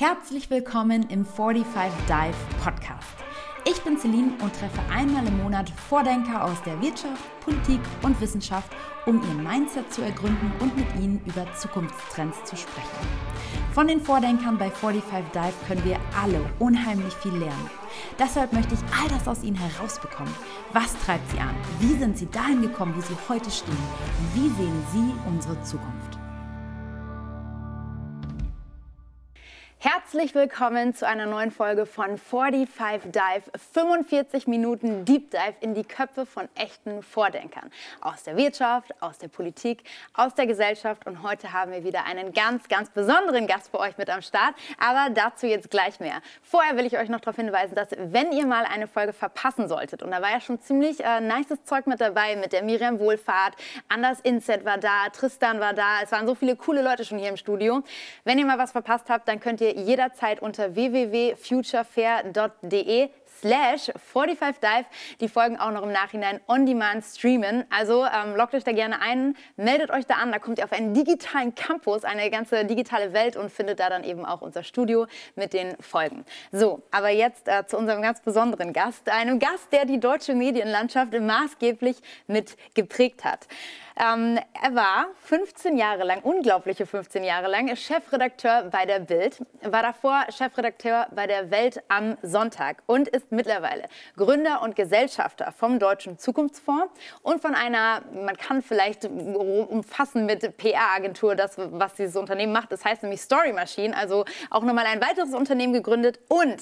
Herzlich willkommen im 45 Dive Podcast. Ich bin Celine und treffe einmal im Monat Vordenker aus der Wirtschaft, Politik und Wissenschaft, um ihr Mindset zu ergründen und mit ihnen über Zukunftstrends zu sprechen. Von den Vordenkern bei 45 Dive können wir alle unheimlich viel lernen. Deshalb möchte ich all das aus ihnen herausbekommen. Was treibt sie an? Wie sind sie dahin gekommen, wo sie heute stehen? Wie sehen sie unsere Zukunft? Herzlich willkommen zu einer neuen Folge von 45 Dive. 45 Minuten Deep Dive in die Köpfe von echten Vordenkern. Aus der Wirtschaft, aus der Politik, aus der Gesellschaft. Und heute haben wir wieder einen ganz, ganz besonderen Gast für euch mit am Start. Aber dazu jetzt gleich mehr. Vorher will ich euch noch darauf hinweisen, dass wenn ihr mal eine Folge verpassen solltet, und da war ja schon ziemlich äh, nices Zeug mit dabei, mit der Miriam Wohlfahrt, Anders Inset war da, Tristan war da. Es waren so viele coole Leute schon hier im Studio. Wenn ihr mal was verpasst habt, dann könnt ihr jederzeit unter www.futurefair.de slash 45dive die Folgen auch noch im Nachhinein on demand streamen. Also ähm, loggt euch da gerne ein, meldet euch da an, da kommt ihr auf einen digitalen Campus, eine ganze digitale Welt und findet da dann eben auch unser Studio mit den Folgen. So, aber jetzt äh, zu unserem ganz besonderen Gast, einem Gast, der die deutsche Medienlandschaft maßgeblich mit geprägt hat. Ähm, er war 15 Jahre lang, unglaubliche 15 Jahre lang, Chefredakteur bei der Bild, war davor Chefredakteur bei der Welt am Sonntag und ist mittlerweile Gründer und Gesellschafter vom Deutschen Zukunftsfonds und von einer, man kann vielleicht umfassen mit PR-Agentur, das, was dieses Unternehmen macht. Das heißt nämlich Story Machine, also auch nochmal ein weiteres Unternehmen gegründet und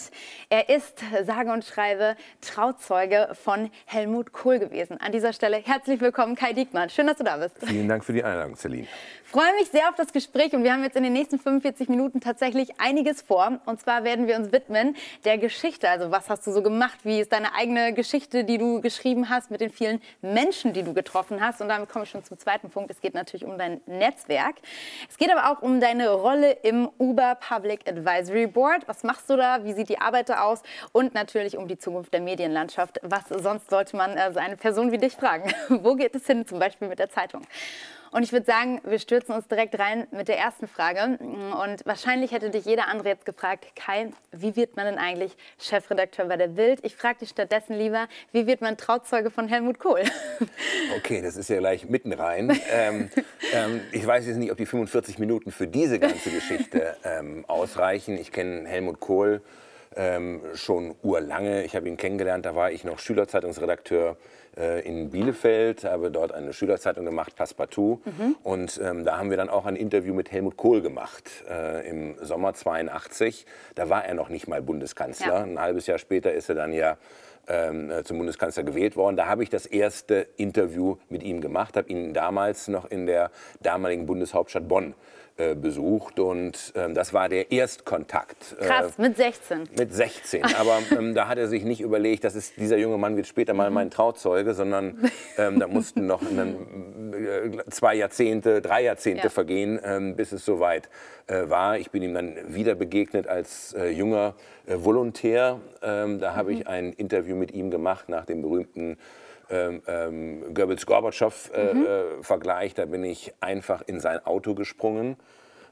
er ist, sage und schreibe, Trauzeuge von Helmut Kohl gewesen. An dieser Stelle herzlich willkommen, Kai Diekmann. Schön, dass du da bist. Vielen Dank für die Einladung, Celine. Freue mich sehr auf das Gespräch und wir haben jetzt in den nächsten 45 Minuten tatsächlich einiges vor. Und zwar werden wir uns widmen der Geschichte. Also was hast du so gemacht? Wie ist deine eigene Geschichte, die du geschrieben hast mit den vielen Menschen, die du getroffen hast? Und damit komme ich schon zum zweiten Punkt. Es geht natürlich um dein Netzwerk. Es geht aber auch um deine Rolle im Uber Public Advisory Board. Was machst du da? Wie sieht die Arbeit da aus? Und natürlich um die Zukunft der Medienlandschaft. Was sonst sollte man also eine Person wie dich fragen? Wo geht es hin, zum Beispiel mit der Zeitung? Und ich würde sagen, wir stürzen uns direkt rein mit der ersten Frage. Und wahrscheinlich hätte dich jeder andere jetzt gefragt, Kai, wie wird man denn eigentlich Chefredakteur bei der Bild? Ich frage dich stattdessen lieber, wie wird man Trauzeuge von Helmut Kohl? Okay, das ist ja gleich mitten rein. ähm, ähm, ich weiß jetzt nicht, ob die 45 Minuten für diese ganze Geschichte ähm, ausreichen. Ich kenne Helmut Kohl ähm, schon urlange. Ich habe ihn kennengelernt, da war ich noch Schülerzeitungsredakteur in Bielefeld, habe dort eine Schülerzeitung gemacht, Passepartout. Mhm. Und ähm, da haben wir dann auch ein Interview mit Helmut Kohl gemacht äh, im Sommer 82. Da war er noch nicht mal Bundeskanzler. Ja. Ein halbes Jahr später ist er dann ja äh, zum Bundeskanzler gewählt worden. Da habe ich das erste Interview mit ihm gemacht, habe ihn damals noch in der damaligen Bundeshauptstadt Bonn äh, besucht und ähm, das war der Erstkontakt. Äh, Krass, mit 16. Mit 16, aber ähm, da hat er sich nicht überlegt, dass ist, dieser junge Mann wird später mal mhm. mein Trauzeuge, sondern ähm, da mussten noch einen, äh, zwei Jahrzehnte, drei Jahrzehnte ja. vergehen, ähm, bis es soweit äh, war. Ich bin ihm dann wieder begegnet als äh, junger Volontär. Ähm, da habe mhm. ich ein Interview mit ihm gemacht nach dem berühmten ähm, ähm, Goebbels-Gorbatschow-Vergleich. Äh, mhm. Da bin ich einfach in sein Auto gesprungen.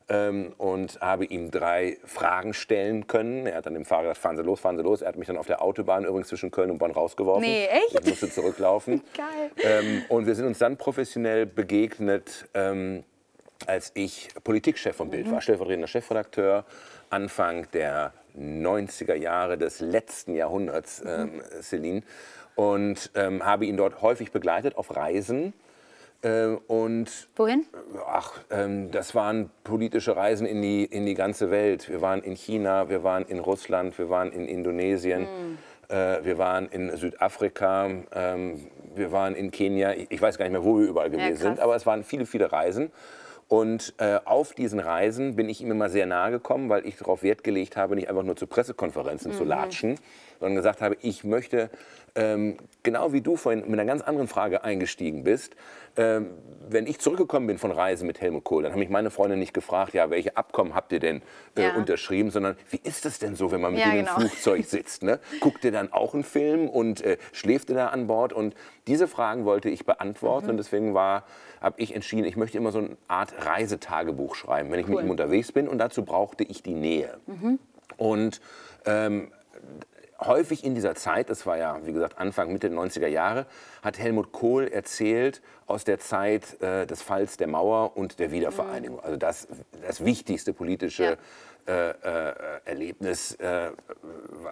Ähm, und habe ihm drei Fragen stellen können. Er hat dann dem Fahrer gesagt, fahren Sie los, fahren Sie los. Er hat mich dann auf der Autobahn übrigens zwischen Köln und Bonn rausgeworfen. Nee, echt? Ich musste zurücklaufen. Geil. Ähm, und wir sind uns dann professionell begegnet, ähm, als ich Politikchef von Bild mhm. war, stellvertretender Chefredakteur, Anfang der 90er Jahre des letzten Jahrhunderts, mhm. ähm, Celine und ähm, habe ihn dort häufig begleitet auf Reisen. Äh, und Wohin? Ach, ähm, das waren politische Reisen in die, in die ganze Welt. Wir waren in China, wir waren in Russland, wir waren in Indonesien, mm. äh, wir waren in Südafrika, ähm, wir waren in Kenia. Ich weiß gar nicht mehr, wo wir überall gewesen ja, sind, aber es waren viele, viele Reisen. Und äh, auf diesen Reisen bin ich ihm immer sehr nahe gekommen, weil ich darauf Wert gelegt habe, nicht einfach nur zu Pressekonferenzen mhm. zu latschen, sondern gesagt habe, ich möchte, ähm, genau wie du vorhin mit einer ganz anderen Frage eingestiegen bist, ähm, wenn ich zurückgekommen bin von Reisen mit Helmut Kohl, dann haben mich meine Freunde nicht gefragt, ja, welche Abkommen habt ihr denn äh, Ja. unterschrieben, sondern wie ist das denn so, wenn man mit Ja, genau. im Flugzeug sitzt? Ne? Guckt ihr dann auch einen Film und äh, schläft ihr da an Bord? Und diese Fragen wollte ich beantworten Mhm. und deswegen war, habe ich entschieden, ich möchte immer so eine Art Reisetagebuch schreiben, wenn ich mit Cool. ihm unterwegs bin und dazu brauchte ich die Nähe. Und ähm, häufig in dieser Zeit, das war ja, wie gesagt, Anfang, Mitte der 90er Jahre, hat Helmut Kohl erzählt aus der Zeit äh, des Falls der Mauer und der Wiedervereinigung. Also das, das wichtigste politische äh, äh, Erlebnis, äh,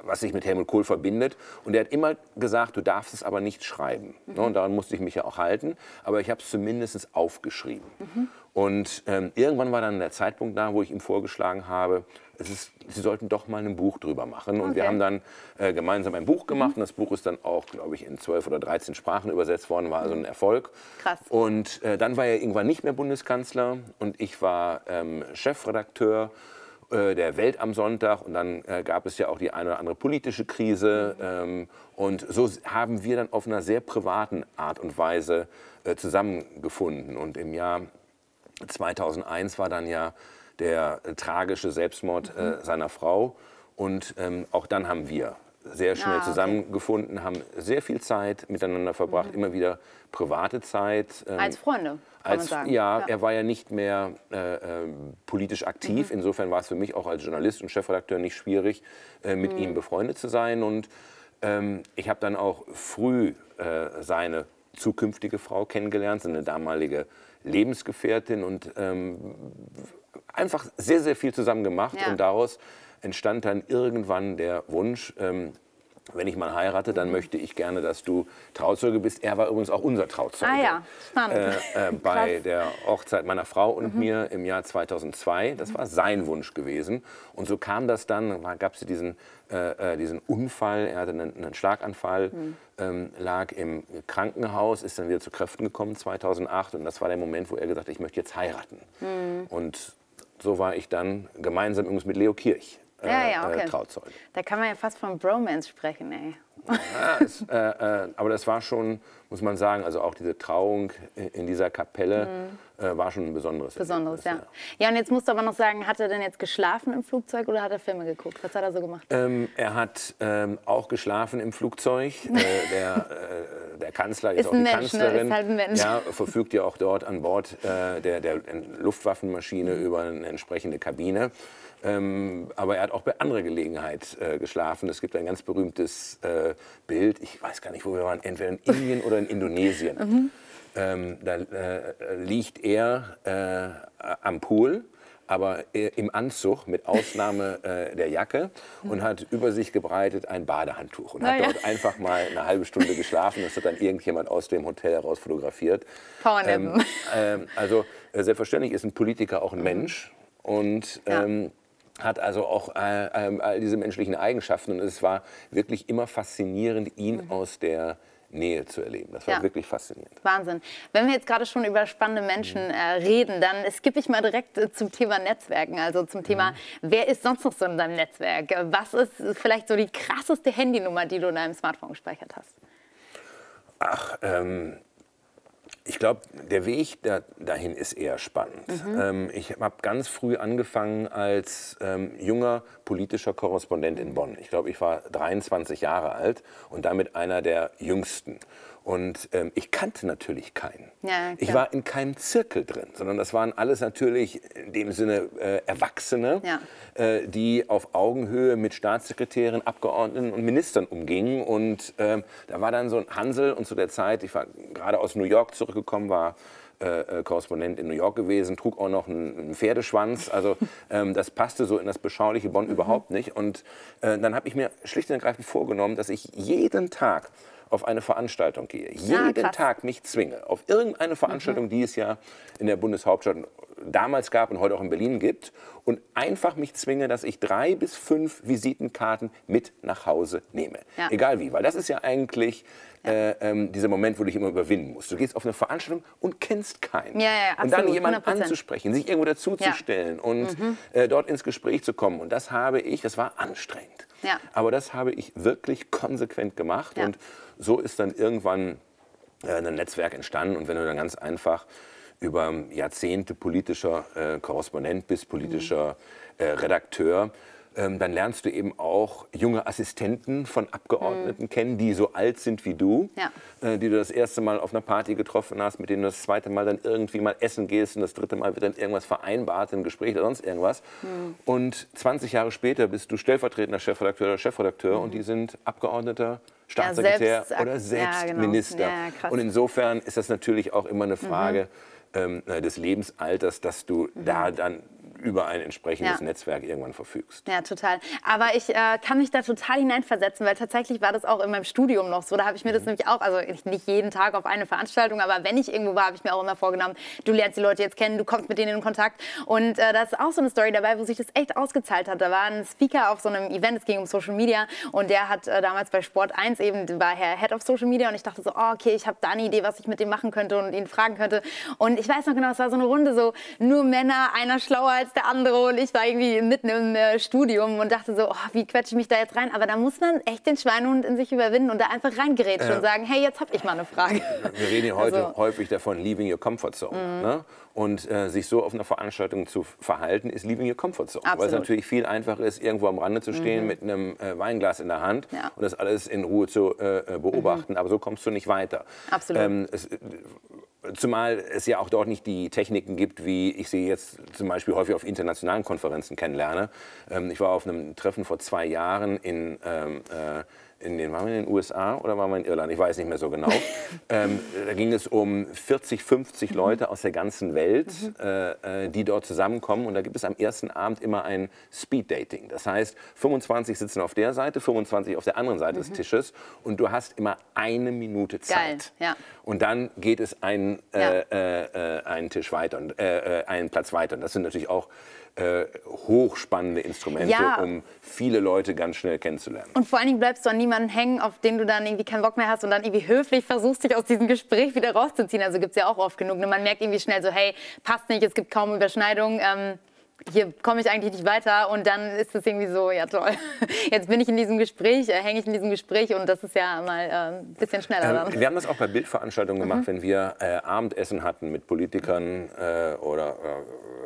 was sich mit Helmut Kohl verbindet. Und er hat immer gesagt, du darfst es aber nicht schreiben. Ne? Und daran musste ich mich ja auch halten. Aber ich habe es zumindest aufgeschrieben. Und ähm, irgendwann war dann der Zeitpunkt da, wo ich ihm vorgeschlagen habe, ist, Sie sollten doch mal ein Buch drüber machen. Und wir haben dann äh, gemeinsam ein Buch gemacht. Und das Buch ist dann auch, glaube ich, in 12 oder 13 Sprachen übersetzt worden, war also ein Erfolg. Krass. Und äh, dann war er irgendwann nicht mehr Bundeskanzler und ich war ähm, Chefredakteur äh, der Welt am Sonntag und dann äh, gab es ja auch die eine oder andere politische Krise ähm, und so haben wir dann auf einer sehr privaten Art und Weise äh, zusammengefunden und im Jahr 2001 war dann ja der äh, tragische Selbstmord äh, seiner Frau und ähm, auch dann haben wir sehr schnell Ah, okay. zusammengefunden, haben sehr viel Zeit miteinander verbracht, immer wieder private Zeit. ähm, Als Freunde, kann als, man sagen. Ja, er war ja nicht mehr äh, äh, politisch aktiv. Mhm. Insofern war es für mich auch als Journalist und Chefredakteur nicht schwierig, äh, mit Mhm. ihm befreundet zu sein. Und ähm, ich habe dann auch früh äh, seine zukünftige Frau kennengelernt, seine damalige Lebensgefährtin und ähm, einfach sehr, sehr viel zusammen gemacht. Ja. Und daraus entstand dann irgendwann der Wunsch, ähm, wenn ich mal heirate, Mhm. dann möchte ich gerne, dass du Trauzeuge bist. Er war übrigens auch unser Trauzeuge. Ah ja, spannend. Äh, äh, bei der Hochzeit meiner Frau und mir im Jahr 2002. Das war sein Wunsch gewesen. Und so kam das dann, gab es diesen, äh, äh, diesen Unfall, er hatte einen, einen Schlaganfall, ähm, lag im Krankenhaus, ist dann wieder zu Kräften gekommen 2008. Und das war der Moment, wo er gesagt hat, ich möchte jetzt heiraten. Und so war ich dann gemeinsam übrigens mit Leo Kirch Ja, ja, okay. äh, Trauzeuge. Da kann man ja fast von Bromance sprechen, ey. Ja, es, äh, äh, aber das war schon, muss man sagen, also auch diese Trauung in dieser Kapelle äh, war schon ein besonderes. Mhm. Besonderes, ja. Erlebnis, Ja, und jetzt musst du aber noch sagen, hat er denn jetzt geschlafen im Flugzeug oder hat er Filme geguckt? Was hat er so gemacht? Ähm, er hat ähm, auch geschlafen im Flugzeug. Äh, der, äh, der Kanzler ist, Ist auch ein die Mensch, ne? Kanzlerin. Ist halt ein Mensch. Ja, verfügt ja auch dort an Bord äh, der, der Luftwaffenmaschine Mhm. über eine entsprechende Kabine. Ähm, aber er hat auch bei anderer Gelegenheit äh, geschlafen. Es gibt ein ganz berühmtes äh, Bild, ich weiß gar nicht, wo wir waren, entweder in Indien oder in Indonesien. Mhm. Ähm, da äh, liegt er äh, am Pool, aber äh, im Anzug mit Ausnahme äh, der Jacke und hat über sich gebreitet ein Badehandtuch und hat Na ja. dort einfach mal eine halbe Stunde geschlafen. Das hat dann irgendjemand aus dem Hotel heraus fotografiert. Powernappen. ähm, also äh, selbstverständlich ist ein Politiker auch ein Mensch und Ja. Hat also auch äh, ähm, all diese menschlichen Eigenschaften. Und es war wirklich immer faszinierend, ihn aus der Nähe zu erleben. Das war Ja. wirklich faszinierend. Wahnsinn. Wenn wir jetzt gerade schon über spannende Menschen äh, reden, dann skippe ich mal direkt äh, zum Thema Netzwerken. Also zum Thema, wer ist sonst noch so in deinem Netzwerk? Was ist vielleicht so die krasseste Handynummer, die du in deinem Smartphone gespeichert hast? Ach, ähm, ich glaube, der Weg da, dahin ist eher spannend. Ähm, ich habe ganz früh angefangen als ähm, junger politischer Korrespondent in Bonn. Ich glaube, ich war 23 Jahre alt und damit einer der jüngsten. Und ähm, ich kannte natürlich keinen. Ja, ich war in keinem Zirkel drin, sondern das waren alles natürlich in dem Sinne äh, Erwachsene, Ja. äh, die auf Augenhöhe mit Staatssekretären, Abgeordneten und Ministern umgingen. Und ähm, da war dann so ein Hansel und zu der Zeit, ich war gerade aus New York zurückgekommen, war äh, äh, Korrespondent in New York gewesen, trug auch noch einen, einen Pferdeschwanz. Also ähm, das passte so in das beschauliche Bonn überhaupt nicht. Und äh, dann habe ich mir schlicht und ergreifend vorgenommen, dass ich jeden Tag auf eine Veranstaltung gehe, jeden krass. Tag mich zwinge, auf irgendeine Veranstaltung, die es ja in der Bundeshauptstadt damals gab und heute auch in Berlin gibt, und einfach mich zwinge, dass ich drei bis fünf Visitenkarten mit nach Hause nehme. Ja. Egal wie, weil das ist ja eigentlich äh, ähm, dieser Moment, wo du dich immer überwinden musst. Du gehst auf eine Veranstaltung und kennst keinen. Ja, ja, und dann absolut, jemanden 100%. anzusprechen, sich irgendwo dazuzustellen und äh, dort ins Gespräch zu kommen. Und das habe ich, das war anstrengend. Ja. Aber das habe ich wirklich konsequent gemacht. Ja. Und so ist dann irgendwann äh, ein Netzwerk entstanden. Und wenn du dann ganz einfach über Jahrzehnte politischer äh, Korrespondent bist, politischer äh, Redakteur, ähm, dann lernst du eben auch junge Assistenten von Abgeordneten mhm. kennen, die so alt sind wie du, ja. äh, die du das erste Mal auf einer Party getroffen hast, mit denen du das zweite Mal dann irgendwie mal essen gehst und das dritte Mal wird dann irgendwas vereinbart, ein Gespräch oder sonst irgendwas. Mhm. Und 20 Jahre später bist du stellvertretender Chefredakteur oder Chefredakteur mhm. und die sind Abgeordneter, Staatssekretär ja, oder selbst ja, genau. Minister. und insofern ist das natürlich auch immer eine Frage mhm. ähm, des Lebensalters, dass du mhm. da dann über ein entsprechendes ja. Netzwerk irgendwann verfügst. Ja, total. Aber ich äh, kann mich da total hineinversetzen, weil tatsächlich war das auch in meinem Studium noch so. Da habe ich mir das mhm. nämlich auch, also nicht jeden Tag auf eine Veranstaltung, aber wenn ich irgendwo war, habe ich mir auch immer vorgenommen, du lernst die Leute jetzt kennen, du kommst mit denen in Kontakt. Und äh, da ist auch so eine Story dabei, wo sich das echt ausgezahlt hat. Da war ein Speaker auf so einem Event, es ging um Social Media und der hat äh, damals bei Sport 1 eben, war Herr Head of Social Media und ich dachte so, oh, okay, ich habe da eine Idee, was ich mit dem machen könnte und ihn fragen könnte. Und ich weiß noch genau, es war so eine Runde, so nur Männer, einer schlauer als der andere und ich war irgendwie mitten im äh, Studium und dachte so, oh, wie quetsche ich mich da jetzt rein? Aber da muss man echt den Schweinehund in sich überwinden und da einfach reingerätschen ja. und sagen, hey, jetzt habe ich mal eine Frage. Wir reden ja heute also. häufig davon, leaving your comfort zone. Mhm. Ne? Und äh, sich so auf einer Veranstaltung zu verhalten, ist leaving your comfort zone. Absolut. Weil es natürlich viel einfacher ist, irgendwo am Rande zu stehen mhm. mit einem äh, Weinglas in der Hand ja. und das alles in Ruhe zu äh, äh beobachten. Mhm. Aber so kommst du nicht weiter. Absolut. Ähm, es, Zumal es ja auch dort nicht die Techniken gibt, wie ich sie jetzt zum Beispiel häufig auf internationalen Konferenzen kennenlerne. Ähm, ich war auf einem Treffen vor zwei Jahren in ähm, äh, in den, waren wir in den USA oder waren wir in Irland? Ich weiß nicht mehr so genau. ähm, da ging es um 40, 50 mhm. Leute aus der ganzen Welt, mhm. äh, äh, die dort zusammenkommen. Und da gibt es am ersten Abend immer ein Speed-Dating. Das heißt, 25 sitzen auf der Seite, 25 auf der anderen Seite mhm. des Tisches. Und du hast immer eine Minute Zeit. Geil, ja. Und dann geht es einen, ja. äh, äh einen Tisch weiter, und, äh, äh, einen Platz weiter. Und das sind natürlich auch äh, hochspannende Instrumente, ja. um viele Leute ganz schnell kennenzulernen. Und vor allen Dingen bleibst du an niemanden hängen, auf den du dann irgendwie keinen Bock mehr hast und dann irgendwie höflich versuchst, dich aus diesem Gespräch wieder rauszuziehen. Also gibt es ja auch oft genug. Und man merkt irgendwie schnell so, hey, passt nicht, es gibt kaum Überschneidungen. Ähm, hier komme ich eigentlich nicht weiter und dann ist es irgendwie so, ja toll, jetzt bin ich in diesem Gespräch, äh, hänge ich in diesem Gespräch und das ist ja mal äh, ein bisschen schneller. Ähm, wir haben das auch bei Bildveranstaltungen gemacht, mhm. wenn wir äh, Abendessen hatten mit Politikern äh, oder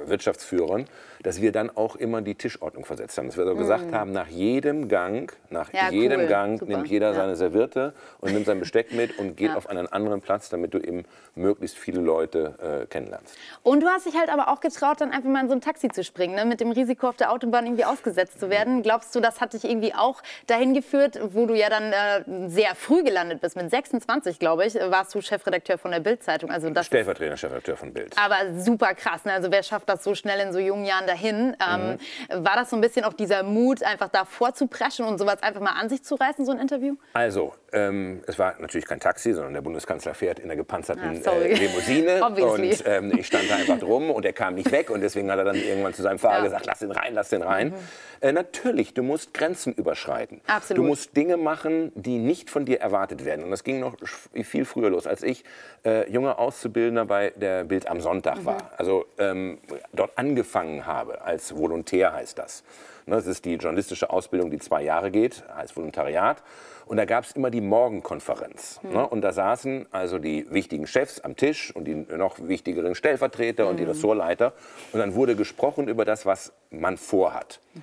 äh, Wirtschaftsführern, dass wir dann auch immer die Tischordnung versetzt haben. Dass wir so mhm. gesagt haben, nach jedem Gang, nach ja, jedem cool. Gang Super. nimmt jeder ja. seine Serviette und nimmt sein Besteck mit und geht ja. auf einen anderen Platz, damit du eben möglichst viele Leute äh, kennenlernst. Und du hast dich halt aber auch getraut, dann einfach mal in so ein Taxi zu springen, ne? mit dem Risiko auf der Autobahn irgendwie ausgesetzt zu werden. Glaubst du, das hat dich irgendwie auch dahin geführt, wo du ja dann äh, sehr früh gelandet bist? Mit 26, glaube ich, warst du Chefredakteur von der Bild-Zeitung. Also Stellvertretender Chefredakteur von Bild. Aber super krass. Ne? Also wer schafft das so schnell in so jungen Jahren dahin? Ähm, mhm. War das so ein bisschen auch dieser Mut, einfach da vorzupreschen und sowas einfach mal an sich zu reißen, so ein Interview? Also, ähm, es war natürlich kein Taxi, sondern der Bundeskanzler fährt in der gepanzerten ah, äh, Limousine. und ähm, ich stand da einfach drum und er kam nicht weg und deswegen hat er dann irgendwann zu seinem Fahrer ja. gesagt, lass den rein, lass den rein. Mhm. Äh, natürlich, du musst Grenzen überschreiten. Absolut. Du musst Dinge machen, die nicht von dir erwartet werden. Und das ging noch viel früher los, als ich äh, junger Auszubildender bei der Bild am Sonntag mhm. war. Also ähm, dort angefangen habe, als Volontär heißt das. Das ist die journalistische Ausbildung, die zwei Jahre geht, heißt Volontariat. Und da gab es immer die Morgenkonferenz. Mhm. Und da saßen also die wichtigen Chefs am Tisch und die noch wichtigeren Stellvertreter mhm. und die mhm. Ressortleiter. Und dann wurde gesprochen über das, was man vorhat. Mhm.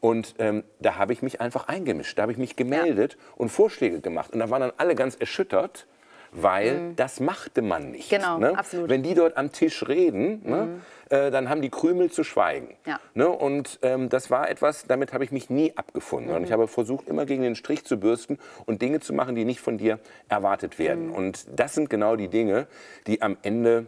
Und ähm, da habe ich mich einfach eingemischt, da habe ich mich gemeldet ja. und Vorschläge gemacht. Und da waren dann alle ganz erschüttert, weil mhm. das machte man nicht. Genau, ne? absolut. Wenn die dort am Tisch reden, ne, mhm. äh, dann haben die Krümel zu schweigen. Ja. Ne? Und ähm, das war etwas, damit habe ich mich nie abgefunden. Mhm. Und ich habe versucht, immer gegen den Strich zu bürsten und Dinge zu machen, die nicht von dir erwartet werden. Mhm. Und das sind genau die Dinge, die am Ende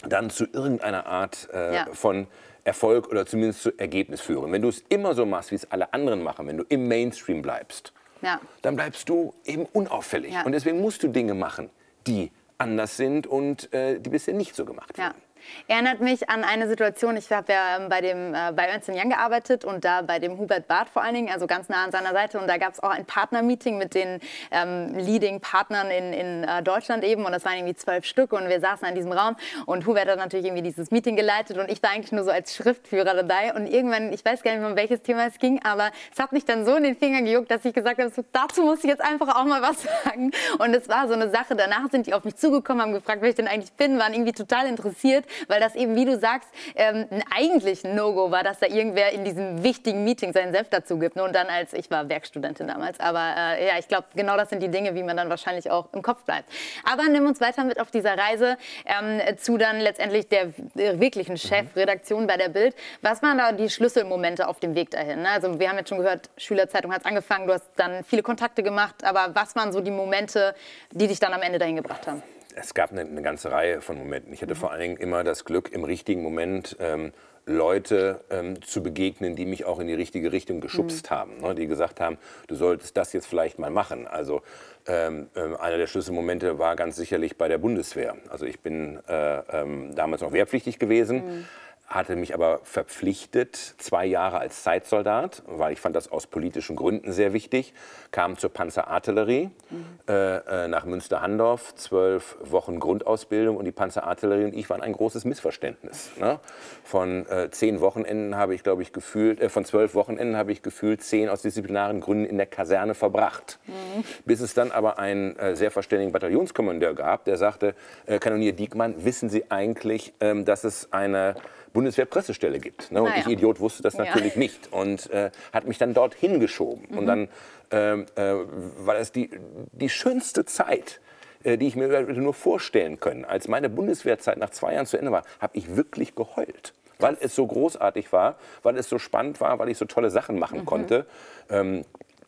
dann zu irgendeiner Art äh, ja. von Erfolg oder zumindest zu Ergebnis führen. Wenn du es immer so machst, wie es alle anderen machen, wenn du im Mainstream bleibst, ja. dann bleibst du eben unauffällig. Ja. Und deswegen musst du Dinge machen, die anders sind und äh, die bisher nicht so gemacht werden. Ja. Erinnert mich an eine Situation, ich habe ja ähm, bei, dem, äh, bei Ernst Young gearbeitet und da bei dem Hubert Barth vor allen Dingen, also ganz nah an seiner Seite. Und da gab es auch ein Partnermeeting mit den ähm, Leading-Partnern in, in äh, Deutschland eben. Und das waren irgendwie zwölf Stück und wir saßen in diesem Raum. Und Hubert hat natürlich irgendwie dieses Meeting geleitet und ich war eigentlich nur so als Schriftführer dabei. Und irgendwann, ich weiß gar nicht mehr, um welches Thema es ging, aber es hat mich dann so in den Finger gejuckt, dass ich gesagt habe, so, dazu muss ich jetzt einfach auch mal was sagen. Und es war so eine Sache. Danach sind die auf mich zugekommen, haben gefragt, wer ich denn eigentlich bin, waren irgendwie total interessiert weil das eben, wie du sagst, ähm, eigentlich ein No-Go war, dass da irgendwer in diesem wichtigen Meeting seinen Senf dazu gibt. Und dann als, ich war Werkstudentin damals, aber äh, ja, ich glaube, genau das sind die Dinge, wie man dann wahrscheinlich auch im Kopf bleibt. Aber nimm uns weiter mit auf dieser Reise ähm, zu dann letztendlich der, wirklichen. Chefredaktion bei der Bild. Was waren da die Schlüsselmomente auf dem Weg dahin? Ne? Also wir haben jetzt schon gehört, Schülerzeitung hat angefangen, du hast dann viele Kontakte gemacht, aber was waren so die Momente, die dich dann am Ende dahin gebracht haben? Es gab eine, eine, ganze Reihe von Momenten. Ich hatte mhm. vor allen Dingen immer das Glück, im richtigen Moment ähm, Leute ähm, zu begegnen, die mich auch in die richtige Richtung geschubst mhm. haben, ne, die gesagt haben, du solltest das jetzt vielleicht mal machen. Also ähm, äh, einer der Schlüsselmomente war ganz sicherlich bei der Bundeswehr. Also ich bin äh, ähm, damals noch wehrpflichtig gewesen. Mhm hatte mich aber verpflichtet, zwei Jahre als Zeitsoldat, weil ich fand das aus politischen Gründen sehr wichtig, kam zur Panzerartillerie mhm. äh, nach Münster-Handorf, zwölf Wochen Grundausbildung und die Panzerartillerie und ich waren ein großes Missverständnis. Ne? Von äh, zehn Wochenenden habe ich, glaube ich, gefühlt, äh, von zwölf Wochenenden habe ich gefühlt zehn aus disziplinaren Gründen in der Kaserne verbracht. Mhm. Bis es dann aber einen äh, sehr verständigen Bataillonskommandeur gab, der sagte, äh, Kanonier Diekmann, wissen Sie eigentlich, ähm, dass es eine Bundeswehrpressestelle gibt. Ne? Und naja. ich, Idiot, wusste das natürlich ja. nicht und äh, hat mich dann dorthin geschoben. Mhm. Und dann ähm, äh, war das die, die schönste Zeit, äh, die ich mir nur vorstellen können. Als meine Bundeswehrzeit nach zwei Jahren zu Ende war, habe ich wirklich geheult weil es so großartig war, weil es so spannend war, weil ich so tolle Sachen machen mhm. konnte. Ähm,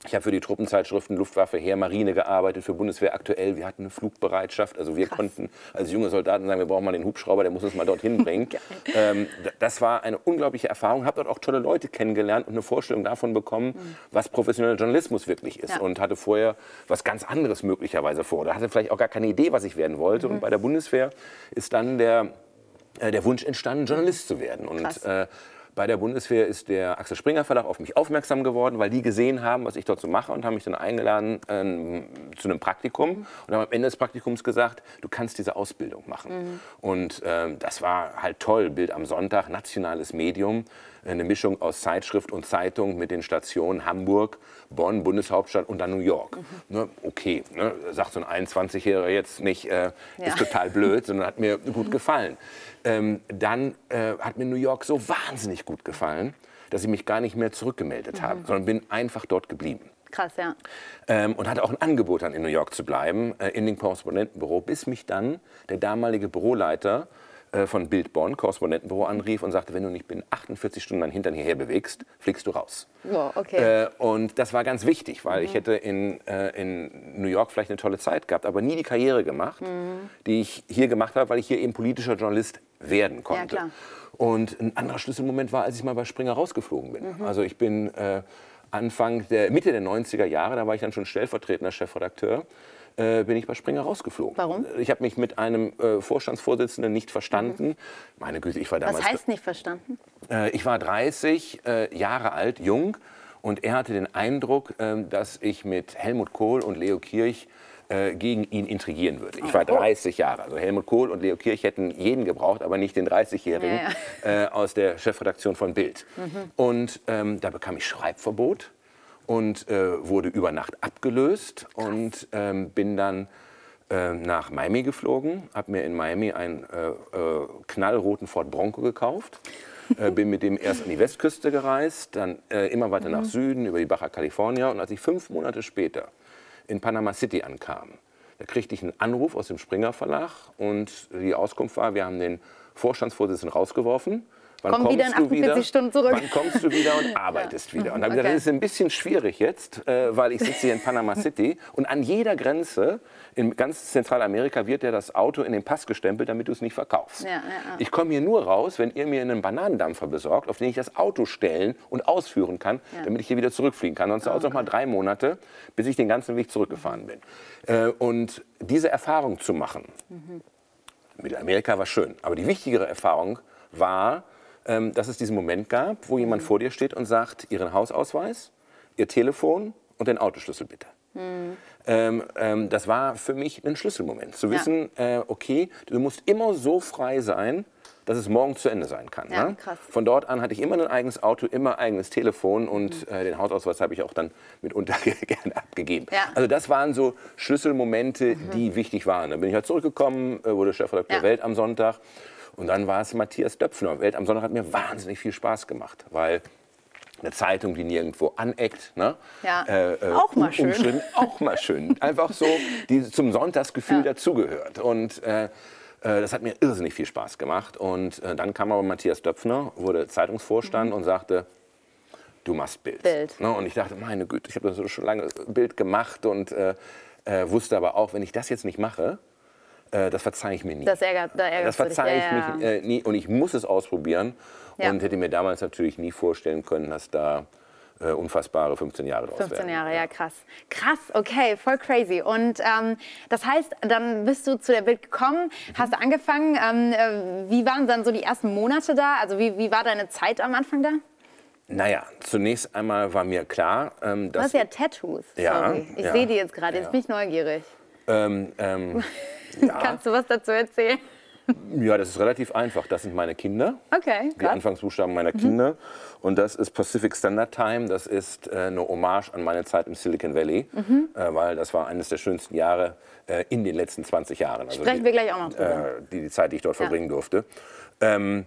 ich habe für die Truppenzeitschriften Luftwaffe, Heer, Marine gearbeitet, für Bundeswehr aktuell. Wir hatten eine Flugbereitschaft. Also wir Krass. konnten als junge Soldaten sagen, wir brauchen mal den Hubschrauber, der muss uns mal dorthin bringen. ähm, das war eine unglaubliche Erfahrung. Habe dort auch tolle Leute kennengelernt und eine Vorstellung davon bekommen, mhm. was professioneller Journalismus wirklich ist. Ja. Und hatte vorher was ganz anderes möglicherweise vor. Oder hatte vielleicht auch gar keine Idee, was ich werden wollte. Mhm. Und bei der Bundeswehr ist dann der, äh, der Wunsch entstanden, Journalist zu werden. Und äh, bei der Bundeswehr ist der Axel Springer Verlag auf mich aufmerksam geworden, weil die gesehen haben, was ich dort so mache und haben mich dann eingeladen äh, zu einem Praktikum und haben am Ende des Praktikums gesagt, du kannst diese Ausbildung machen. Mhm. Und äh, das war halt toll. Bild am Sonntag, nationales Medium eine Mischung aus Zeitschrift und Zeitung mit den Stationen Hamburg, Bonn, Bundeshauptstadt und dann New York. Mhm. Ne, okay, ne, sagt so ein 21-Jähriger jetzt nicht, äh, ja. ist total blöd, sondern hat mir gut gefallen. Ähm, dann äh, hat mir New York so wahnsinnig gut gefallen, dass ich mich gar nicht mehr zurückgemeldet mhm. habe, sondern bin einfach dort geblieben. Krass, ja. Ähm, und hatte auch ein Angebot, dann in New York zu bleiben, äh, in dem Korrespondentenbüro, bis mich dann der damalige Büroleiter äh, von Bild Bonn, Korrespondentenbüro, anrief und sagte, wenn du nicht binnen 48 Stunden deinen Hintern hierher bewegst, fliegst du raus. Wow, okay. Äh, und das war ganz wichtig, weil mhm. ich hätte in, äh, in New York vielleicht eine tolle Zeit gehabt, aber nie die Karriere gemacht, mhm. die ich hier gemacht habe, weil ich hier eben politischer Journalist werden konnte. Ja, und ein anderer Schlüsselmoment war, als ich mal bei Springer rausgeflogen bin. Mhm. Also ich bin äh, Anfang der Mitte der 90er Jahre, da war ich dann schon stellvertretender Chefredakteur äh, bin ich bei Springer rausgeflogen. Warum? Ich habe mich mit einem äh, Vorstandsvorsitzenden nicht verstanden. Mhm. Meine Güte, ich war damals. Was heißt nicht verstanden? Äh, ich war 30 äh, Jahre alt, jung, und er hatte den Eindruck, ähm, dass ich mit Helmut Kohl und Leo Kirch äh, gegen ihn intrigieren würde. Ich war 30 Jahre. Also Helmut Kohl und Leo Kirch hätten jeden gebraucht, aber nicht den 30-Jährigen ja, ja. äh, aus der Chefredaktion von Bild. Mhm. Und ähm, da bekam ich Schreibverbot und äh, wurde über Nacht abgelöst und ähm, bin dann äh, nach Miami geflogen, habe mir in Miami einen äh, äh knallroten Ford Bronco gekauft. Äh, bin mit dem erst an die Westküste gereist, dann immer weiter nach mhm. Süden über die Baja California. Und als ich fünf Monate später in Panama City ankam, da kriegte ich einen Anruf aus dem Springer Verlag und die Auskunft war, wir haben den Vorstandsvorsitzenden rausgeworfen Wann Komm wieder in 48 wieder? Stunden zurück. Wann kommst du wieder und arbeitest ja. wieder? Und dann okay. gesagt, das ist ein bisschen schwierig jetzt, äh, weil ich sitze hier in Panama City und an jeder Grenze in ganz Zentralamerika wird dir das Auto in den Pass gestempelt, damit du es nicht verkaufst. Ja, ja, ich komme hier nur raus, wenn ihr mir einen Bananendampfer besorgt, auf den ich das Auto stellen und ausführen kann, damit ich hier wieder zurückfliegen kann. Sonst oh, dauert es noch mal drei Monate, bis ich den ganzen Weg zurückgefahren bin. Äh, und diese Erfahrung zu machen, mhm Mittelamerika war schön. Aber die wichtigere Erfahrung war, ähm, dass es diesen Moment gab, wo jemand vor dir steht und sagt, Ihren Hausausweis, Ihr Telefon und den Autoschlüssel bitte. Mhm. Ähm, ähm, das war für mich ein Schlüsselmoment. Zu wissen, ja. äh, okay, du musst immer so frei sein, dass es morgen zu Ende sein kann. Ja, ne? Von dort an hatte ich immer ein eigenes Auto, immer ein eigenes Telefon und mhm. äh, den Hausausweis habe ich auch dann mitunter gerne abgegeben. Ja. Also das waren so Schlüsselmomente, mhm. die wichtig waren. Dann bin ich halt zurückgekommen, äh, wurde Chefredakteur ja. Welt am Sonntag und dann war es Matthias Döpfner. Welt am Sonntag hat mir wahnsinnig viel Spaß gemacht, weil eine Zeitung, die nirgendwo aneckt. Ne? Ja, äh, äh, auch mal schön. Auch mal schön. Einfach so, die zum Sonntagsgefühl ja. dazugehört. Und äh, äh, das hat mir irrsinnig viel Spaß gemacht. Und äh, dann kam aber Matthias Döpfner, wurde Zeitungsvorstand mhm. und sagte, du machst Bild. Bild. Ne? Und ich dachte, meine Güte, ich habe das schon lange Bild gemacht und äh, wusste aber auch, wenn ich das jetzt nicht mache, äh, das verzeihe ich mir nie. Das ärgert, da das verzeihe ich mich äh, nie und ich muss es ausprobieren. Ja. Und hätte mir damals natürlich nie vorstellen können, dass da äh, unfassbare 15 Jahre draus 15 werden. Jahre, ja krass. Krass, okay, voll crazy. Und ähm, das heißt, dann bist du zu der Bild gekommen, mhm. hast du angefangen. Ähm, äh, wie waren dann so die ersten Monate da? Also wie, wie war deine Zeit am Anfang da? Naja, zunächst einmal war mir klar, ähm, dass... Du hast ja Tattoos, ja, sorry. Ich ja, sehe die jetzt gerade, jetzt ja. bin ich neugierig. Ähm, ähm, ja. Kannst du was dazu erzählen? Ja, das ist relativ einfach. Das sind meine Kinder. Okay. Die Anfangsbuchstaben meiner mhm. Kinder. Und das ist Pacific Standard Time. Das ist äh, eine Hommage an meine Zeit im Silicon Valley, mhm. äh, weil das war eines der schönsten Jahre äh, in den letzten 20 Jahren. Also Sprechen die, wir gleich auch noch drüber. Äh, die, die Zeit, die ich dort ja. verbringen durfte. Ähm,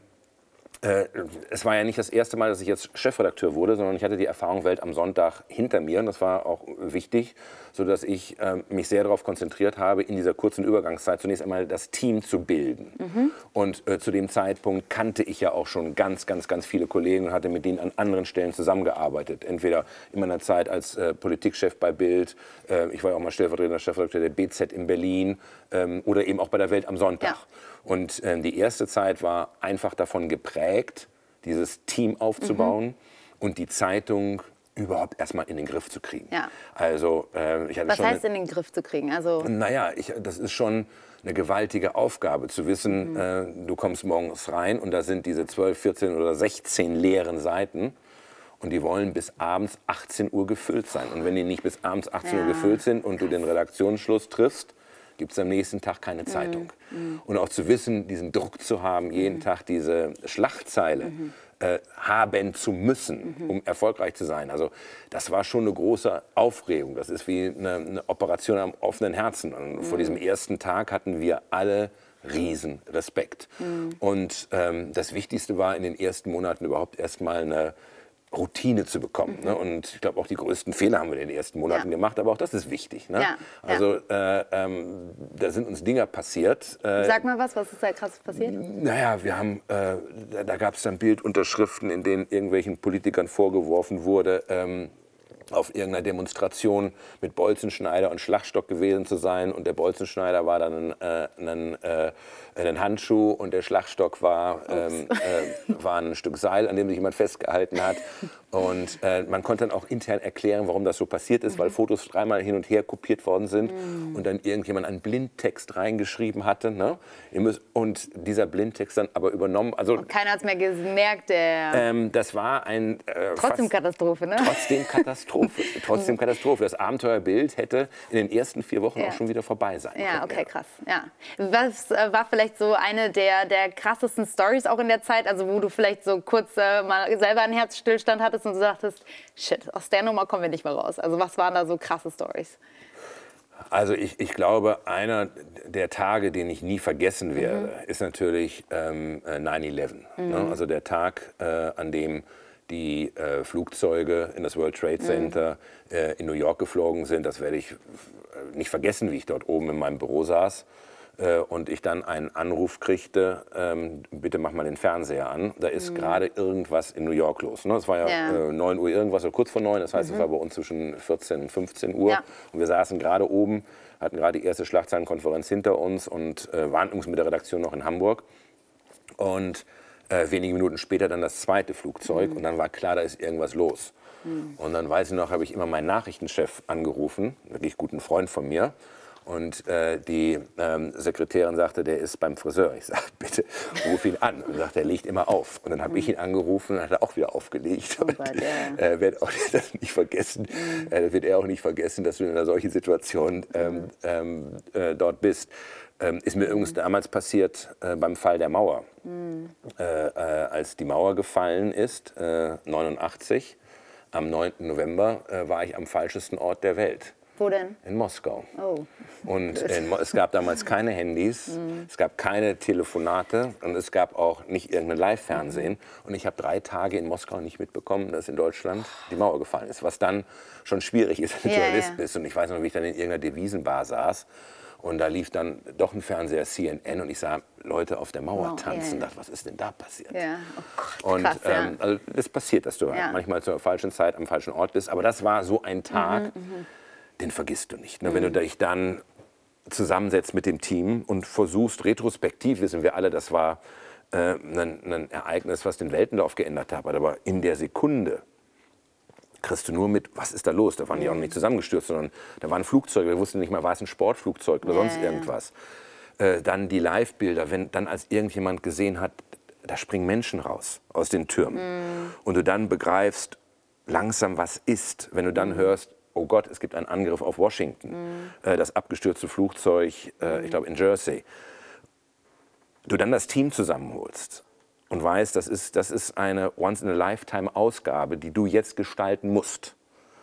äh, es war ja nicht das erste Mal, dass ich jetzt Chefredakteur wurde, sondern ich hatte die Erfahrung Welt am Sonntag hinter mir. Und das war auch wichtig, sodass ich äh, mich sehr darauf konzentriert habe, in dieser kurzen Übergangszeit zunächst einmal das Team zu bilden. Mhm. Und äh, zu dem Zeitpunkt kannte ich ja auch schon ganz, ganz, ganz viele Kollegen und hatte mit denen an anderen Stellen zusammengearbeitet. Entweder in meiner Zeit als äh, Politikchef bei Bild, äh, ich war ja auch mal stellvertretender Chefredakteur der BZ in Berlin ähm, oder eben auch bei der Welt am Sonntag. Ja. Und äh, die erste Zeit war einfach davon geprägt, dieses Team aufzubauen mhm. und die Zeitung überhaupt erstmal in den Griff zu kriegen. Ja. Also, äh, ich hatte Was schon heißt in den Griff zu kriegen? Also naja, ich, das ist schon eine gewaltige Aufgabe, zu wissen, mhm. äh, du kommst morgens rein und da sind diese 12, 14 oder 16 leeren Seiten und die wollen bis abends 18 Uhr gefüllt sein. Und wenn die nicht bis abends 18 ja. Uhr gefüllt sind und du den Redaktionsschluss triffst, gibt es am nächsten Tag keine Zeitung. Mhm. Und auch zu wissen, diesen Druck zu haben, jeden mhm. Tag diese Schlagzeile mhm. äh, haben zu müssen, mhm. um erfolgreich zu sein. Also das war schon eine große Aufregung. Das ist wie eine, eine Operation am offenen Herzen. Und vor mhm. diesem ersten Tag hatten wir alle riesen Respekt. Mhm. Und ähm, das Wichtigste war in den ersten Monaten überhaupt erstmal eine Routine zu bekommen. Mhm. Ne? Und ich glaube, auch die größten Fehler haben wir in den ersten Monaten ja. gemacht, aber auch das ist wichtig. Ne? Ja. Also äh, ähm, da sind uns Dinge passiert. Äh, Sag mal was, was ist da krass passiert? Naja, wir haben, äh, da, da gab es dann Bildunterschriften, in denen irgendwelchen Politikern vorgeworfen wurde, ähm, auf irgendeiner Demonstration mit Bolzenschneider und Schlagstock gewesen zu sein. Und der Bolzenschneider war dann ein, äh, ein, äh, ein Handschuh und der Schlagstock war, ähm, äh, war ein Stück Seil, an dem sich jemand festgehalten hat. Und äh, man konnte dann auch intern erklären, warum das so passiert ist, mhm. weil Fotos dreimal hin und her kopiert worden sind mhm. und dann irgendjemand einen Blindtext reingeschrieben hatte. Ne? Und dieser Blindtext dann aber übernommen. Also, und keiner hat es mehr gemerkt. Der ähm, das war ein. Äh, trotzdem Katastrophe, ne? Trotzdem Katastrophe. trotzdem Katastrophe. Das Abenteuerbild hätte in den ersten vier Wochen ja. auch schon wieder vorbei sein ja, können. Okay, ja, okay, krass. Ja. Was äh, war vielleicht so eine der, der krassesten Stories auch in der Zeit, also wo du vielleicht so kurz äh, mal selber einen Herzstillstand hattest? Bist und du sagtest, shit, aus der Nummer kommen wir nicht mehr raus? Also was waren da so krasse Stories? Also ich, ich glaube, einer der Tage, den ich nie vergessen werde, mhm. ist natürlich ähm, 9-11. Äh, ne? Mhm. Also der Tag, äh, an dem die äh, Flugzeuge in das World Trade Center mhm. äh, in New York geflogen sind. Das werde ich äh, nicht vergessen, wie ich dort oben in meinem Büro saß und ich dann einen Anruf kriegte, ähm, bitte mach mal den Fernseher an. Da ist mhm. gerade irgendwas in New York los. Ne? Es war ja, ja. Äh, 9 Uhr irgendwas oder kurz vor 9, das heißt, mhm. es war bei uns zwischen 14 und 15 Uhr. Ja. Und wir saßen gerade oben, hatten gerade die erste Schlagzeilenkonferenz hinter uns und äh, waren mit der Redaktion noch in Hamburg. Und äh, wenige Minuten später dann das zweite Flugzeug mhm. und dann war klar, da ist irgendwas los. Mhm. Und dann weiß ich noch, habe ich immer meinen Nachrichtenchef angerufen, wirklich guten Freund von mir, Und äh, die ähm, Sekretärin sagte, der ist beim Friseur. Ich sagte, bitte ruf ihn an. Und sagt, er legt immer auf. Und dann habe ich ihn angerufen und hat er auch wieder aufgelegt. Gott, ja. äh, wird auch das nicht vergessen. Mhm. Äh, wird er auch nicht vergessen, dass du in einer solchen Situation ähm, ähm, äh, dort bist. Ähm, ist mir übrigens damals passiert äh, beim Fall der Mauer. Mhm. Äh, als die Mauer gefallen ist, 89, am 9. November, war ich am falschesten Ort der Welt. Wo denn? In Moskau. Oh. Und in, es gab damals keine Handys, mhm. es gab keine Telefonate und es gab auch nicht irgendein Live-Fernsehen. Und ich habe drei Tage in Moskau nicht mitbekommen, dass in Deutschland die Mauer gefallen ist. Was dann schon schwierig ist, wenn du ja, Journalist ja. bist. Und ich weiß noch, wie ich dann in irgendeiner Devisenbar saß. Und da lief dann doch ein Fernseher CNN und ich sah Leute auf der Mauer wow, tanzen. Yeah. dachte, was ist denn da passiert? Ja. Oh Gott, und krass, ähm, also das passiert, dass du ja. manchmal zur falschen Zeit am falschen Ort bist. Aber das war so ein Tag. Mhm, mhm den vergisst du nicht. Ne? Mhm. Wenn du mhm. dich dann zusammensetzt mit dem Team und versuchst, retrospektiv wissen wir alle, das war äh, ein, ein, Ereignis, was den Weltenlauf geändert hat, aber in der Sekunde kriegst du nur mit, was ist da los? Da waren die auch nicht zusammengestürzt, sondern da waren Flugzeuge, wir wussten nicht mal, war es ein Sportflugzeug oder sonst irgendwas. Äh, dann die Live-Bilder, wenn dann als irgendjemand gesehen hat, da springen Menschen raus aus den Türmen mhm. und du dann begreifst langsam, was ist, wenn du dann mhm. hörst, oh Gott, es gibt einen Angriff auf Washington, mhm. äh, das abgestürzte Flugzeug, äh, ich mhm. glaube in Jersey. Du dann das Team zusammenholst und weißt, das ist, das ist eine Once-in-a-Lifetime-Ausgabe, die du jetzt gestalten musst.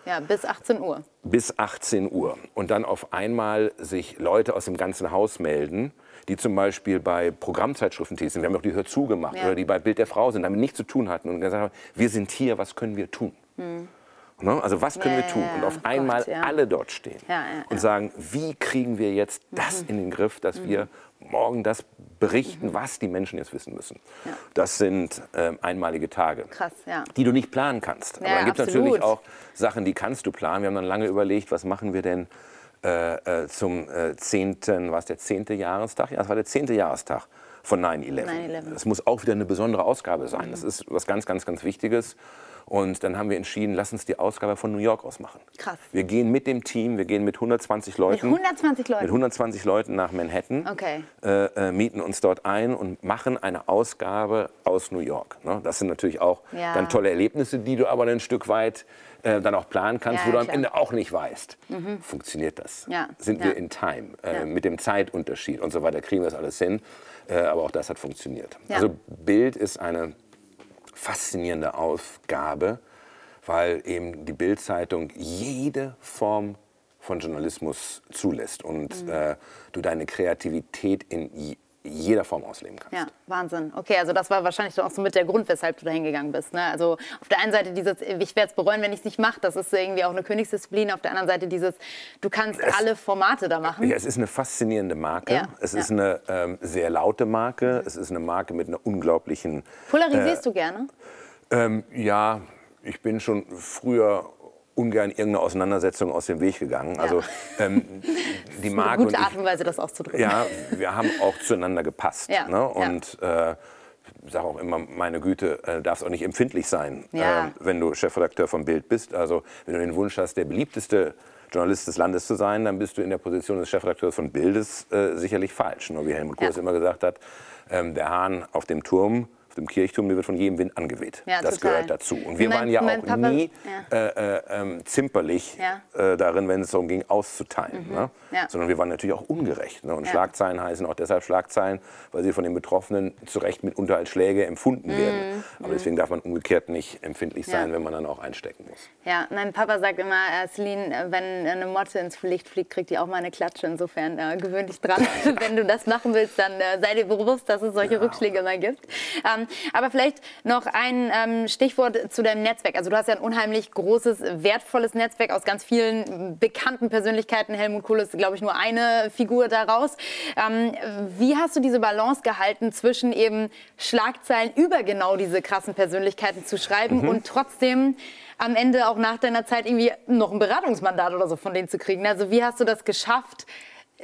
Ja, bis 18 Uhr. Bis 18 Uhr. Und dann auf einmal sich Leute aus dem ganzen Haus melden, die zum Beispiel bei Programmzeitschriften tätig sind. Wir haben auch die Hör zugemacht ja. oder die bei Bild der Frau sind, damit nichts zu tun hatten und gesagt haben, wir sind hier, was können wir tun? Mhm. Ne? Also was können ja, wir tun? Ja, und auf einmal Gott, ja. alle dort stehen und sagen, wie kriegen wir jetzt das mhm. in den Griff, dass mhm. wir morgen das berichten, mhm. was die Menschen jetzt wissen müssen. Das sind äh, einmalige Tage, Krass, die du nicht planen kannst. Aber dann gibt es natürlich auch Sachen, die kannst du planen. Wir haben dann lange überlegt, was machen wir denn äh, äh, zum äh, 10., was der 10. Jahrestag? Ja, das war der 10. Jahrestag von 9-11. Das muss auch wieder eine besondere Ausgabe sein. Das ist was ganz, ganz, ganz Wichtiges. Und dann haben wir entschieden, lass uns die Ausgabe von New York ausmachen. Krass. Wir gehen mit dem Team, wir gehen mit 120 Leuten. Mit 120 Leuten? Mit 120 Leuten nach Manhattan. Okay. Äh, äh, mieten uns dort ein und machen eine Ausgabe aus New York. Ne? Das sind natürlich auch ja. dann tolle Erlebnisse, die du aber ein Stück weit äh, dann auch planen kannst, ja, wo du am Ende auch nicht weißt, mhm. funktioniert das? Ja. Sind wir in Time? Äh, mit dem Zeitunterschied und so weiter kriegen wir das alles hin. Äh, aber auch das hat funktioniert. Also Bild ist eine faszinierende Aufgabe, weil eben die Bildzeitung jede Form von Journalismus zulässt und mhm. äh, du deine Kreativität in jeder Form ausleben kannst. Ja, Wahnsinn. Okay, also das war wahrscheinlich auch so mit der Grund, weshalb du da hingegangen bist. Ne? Also auf der einen Seite dieses, ich werde es bereuen, wenn ich es nicht mache, das ist irgendwie auch eine Königsdisziplin. Auf der anderen Seite dieses, du kannst es, alle Formate da machen. Ja, es ist eine faszinierende Marke. Ja, es ja. ist eine ähm, sehr laute Marke. Mhm. Es ist eine Marke mit einer unglaublichen... Polarisierst äh, du gerne? Ähm, ja, ich bin schon früher ungern irgendeine Auseinandersetzung aus dem Weg gegangen. Ja. Also ähm, die Marke eine gute Art und Weise, das auszudrücken. Ja, wir haben auch zueinander gepasst. Ja. Ne? Und ja. äh, ich sage auch immer, meine Güte, äh, darfst auch nicht empfindlich sein, ja. äh, wenn du Chefredakteur vom Bild bist. Also wenn du den Wunsch hast, der beliebteste Journalist des Landes zu sein, dann bist du in der Position des Chefredakteurs von Bildes äh, sicherlich falsch. Nur wie Helmut Kohl es immer gesagt hat, ähm, der Hahn auf dem Turm dem Kirchturm, der wird von jedem Wind angeweht. Ja, das total. gehört dazu. Und wir mein, waren ja auch Papa, nie ja. Äh, äh, ähm, zimperlich ja. äh, darin, wenn es darum ging, auszuteilen. Mhm. Ne? Sondern wir waren natürlich auch ungerecht. Ne? Und Schlagzeilen heißen auch deshalb Schlagzeilen, weil sie von den Betroffenen zu Recht mitunter als Schläge empfunden mhm. werden. Aber mhm. deswegen darf man umgekehrt nicht empfindlich sein, wenn man dann auch einstecken muss. Ja, mein Papa sagt immer, äh, Celine, äh, wenn eine Motte ins Licht fliegt, kriegt die auch mal eine Klatsche. Insofern äh, gewöhn dich dran. wenn du das machen willst, dann äh, sei dir bewusst, dass es solche Rückschläge mal gibt. Ähm, aber vielleicht noch ein ähm, Stichwort zu deinem Netzwerk. Also du hast ja ein unheimlich großes, wertvolles Netzwerk aus ganz vielen bekannten Persönlichkeiten. Helmut Kohl ist, glaube ich, nur eine Figur daraus. Ähm, wie hast du diese Balance gehalten zwischen eben Schlagzeilen über genau diese krassen Persönlichkeiten zu schreiben mhm. und trotzdem am Ende auch nach deiner Zeit irgendwie noch ein Beratungsmandat oder so von denen zu kriegen? Also wie hast du das geschafft,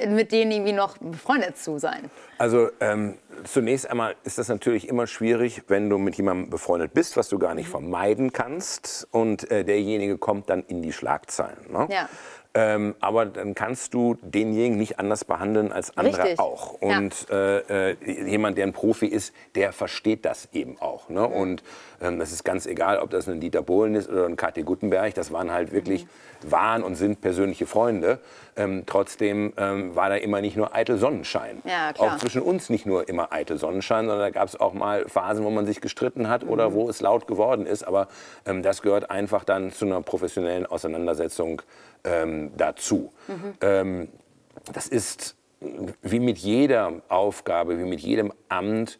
mit denen irgendwie noch befreundet zu sein? Also ähm, zunächst einmal ist das natürlich immer schwierig, wenn du mit jemandem befreundet bist, was du gar nicht mhm. vermeiden kannst und äh, derjenige kommt dann in die Schlagzeilen. Ne? Ja. Ähm, aber dann kannst du denjenigen nicht anders behandeln als andere Richtig. auch. Und ja. äh, äh, jemand, der ein Profi ist, der versteht das eben auch. Ne? Und ähm, das ist ganz egal, ob das ein Dieter Bohlen ist oder ein Kathi Guttenberg. Das waren halt wirklich, mhm. waren und sind persönliche Freunde. Ähm, trotzdem ähm, war da immer nicht nur eitel Sonnenschein. Ja, auch zwischen uns nicht nur immer eitel Sonnenschein, sondern da gab es auch mal Phasen, wo man sich gestritten hat mhm. oder wo es laut geworden ist. Aber ähm, das gehört einfach dann zu einer professionellen Auseinandersetzung ähm, dazu. Mhm. Ähm, das ist wie mit jeder Aufgabe, wie mit jedem Amt,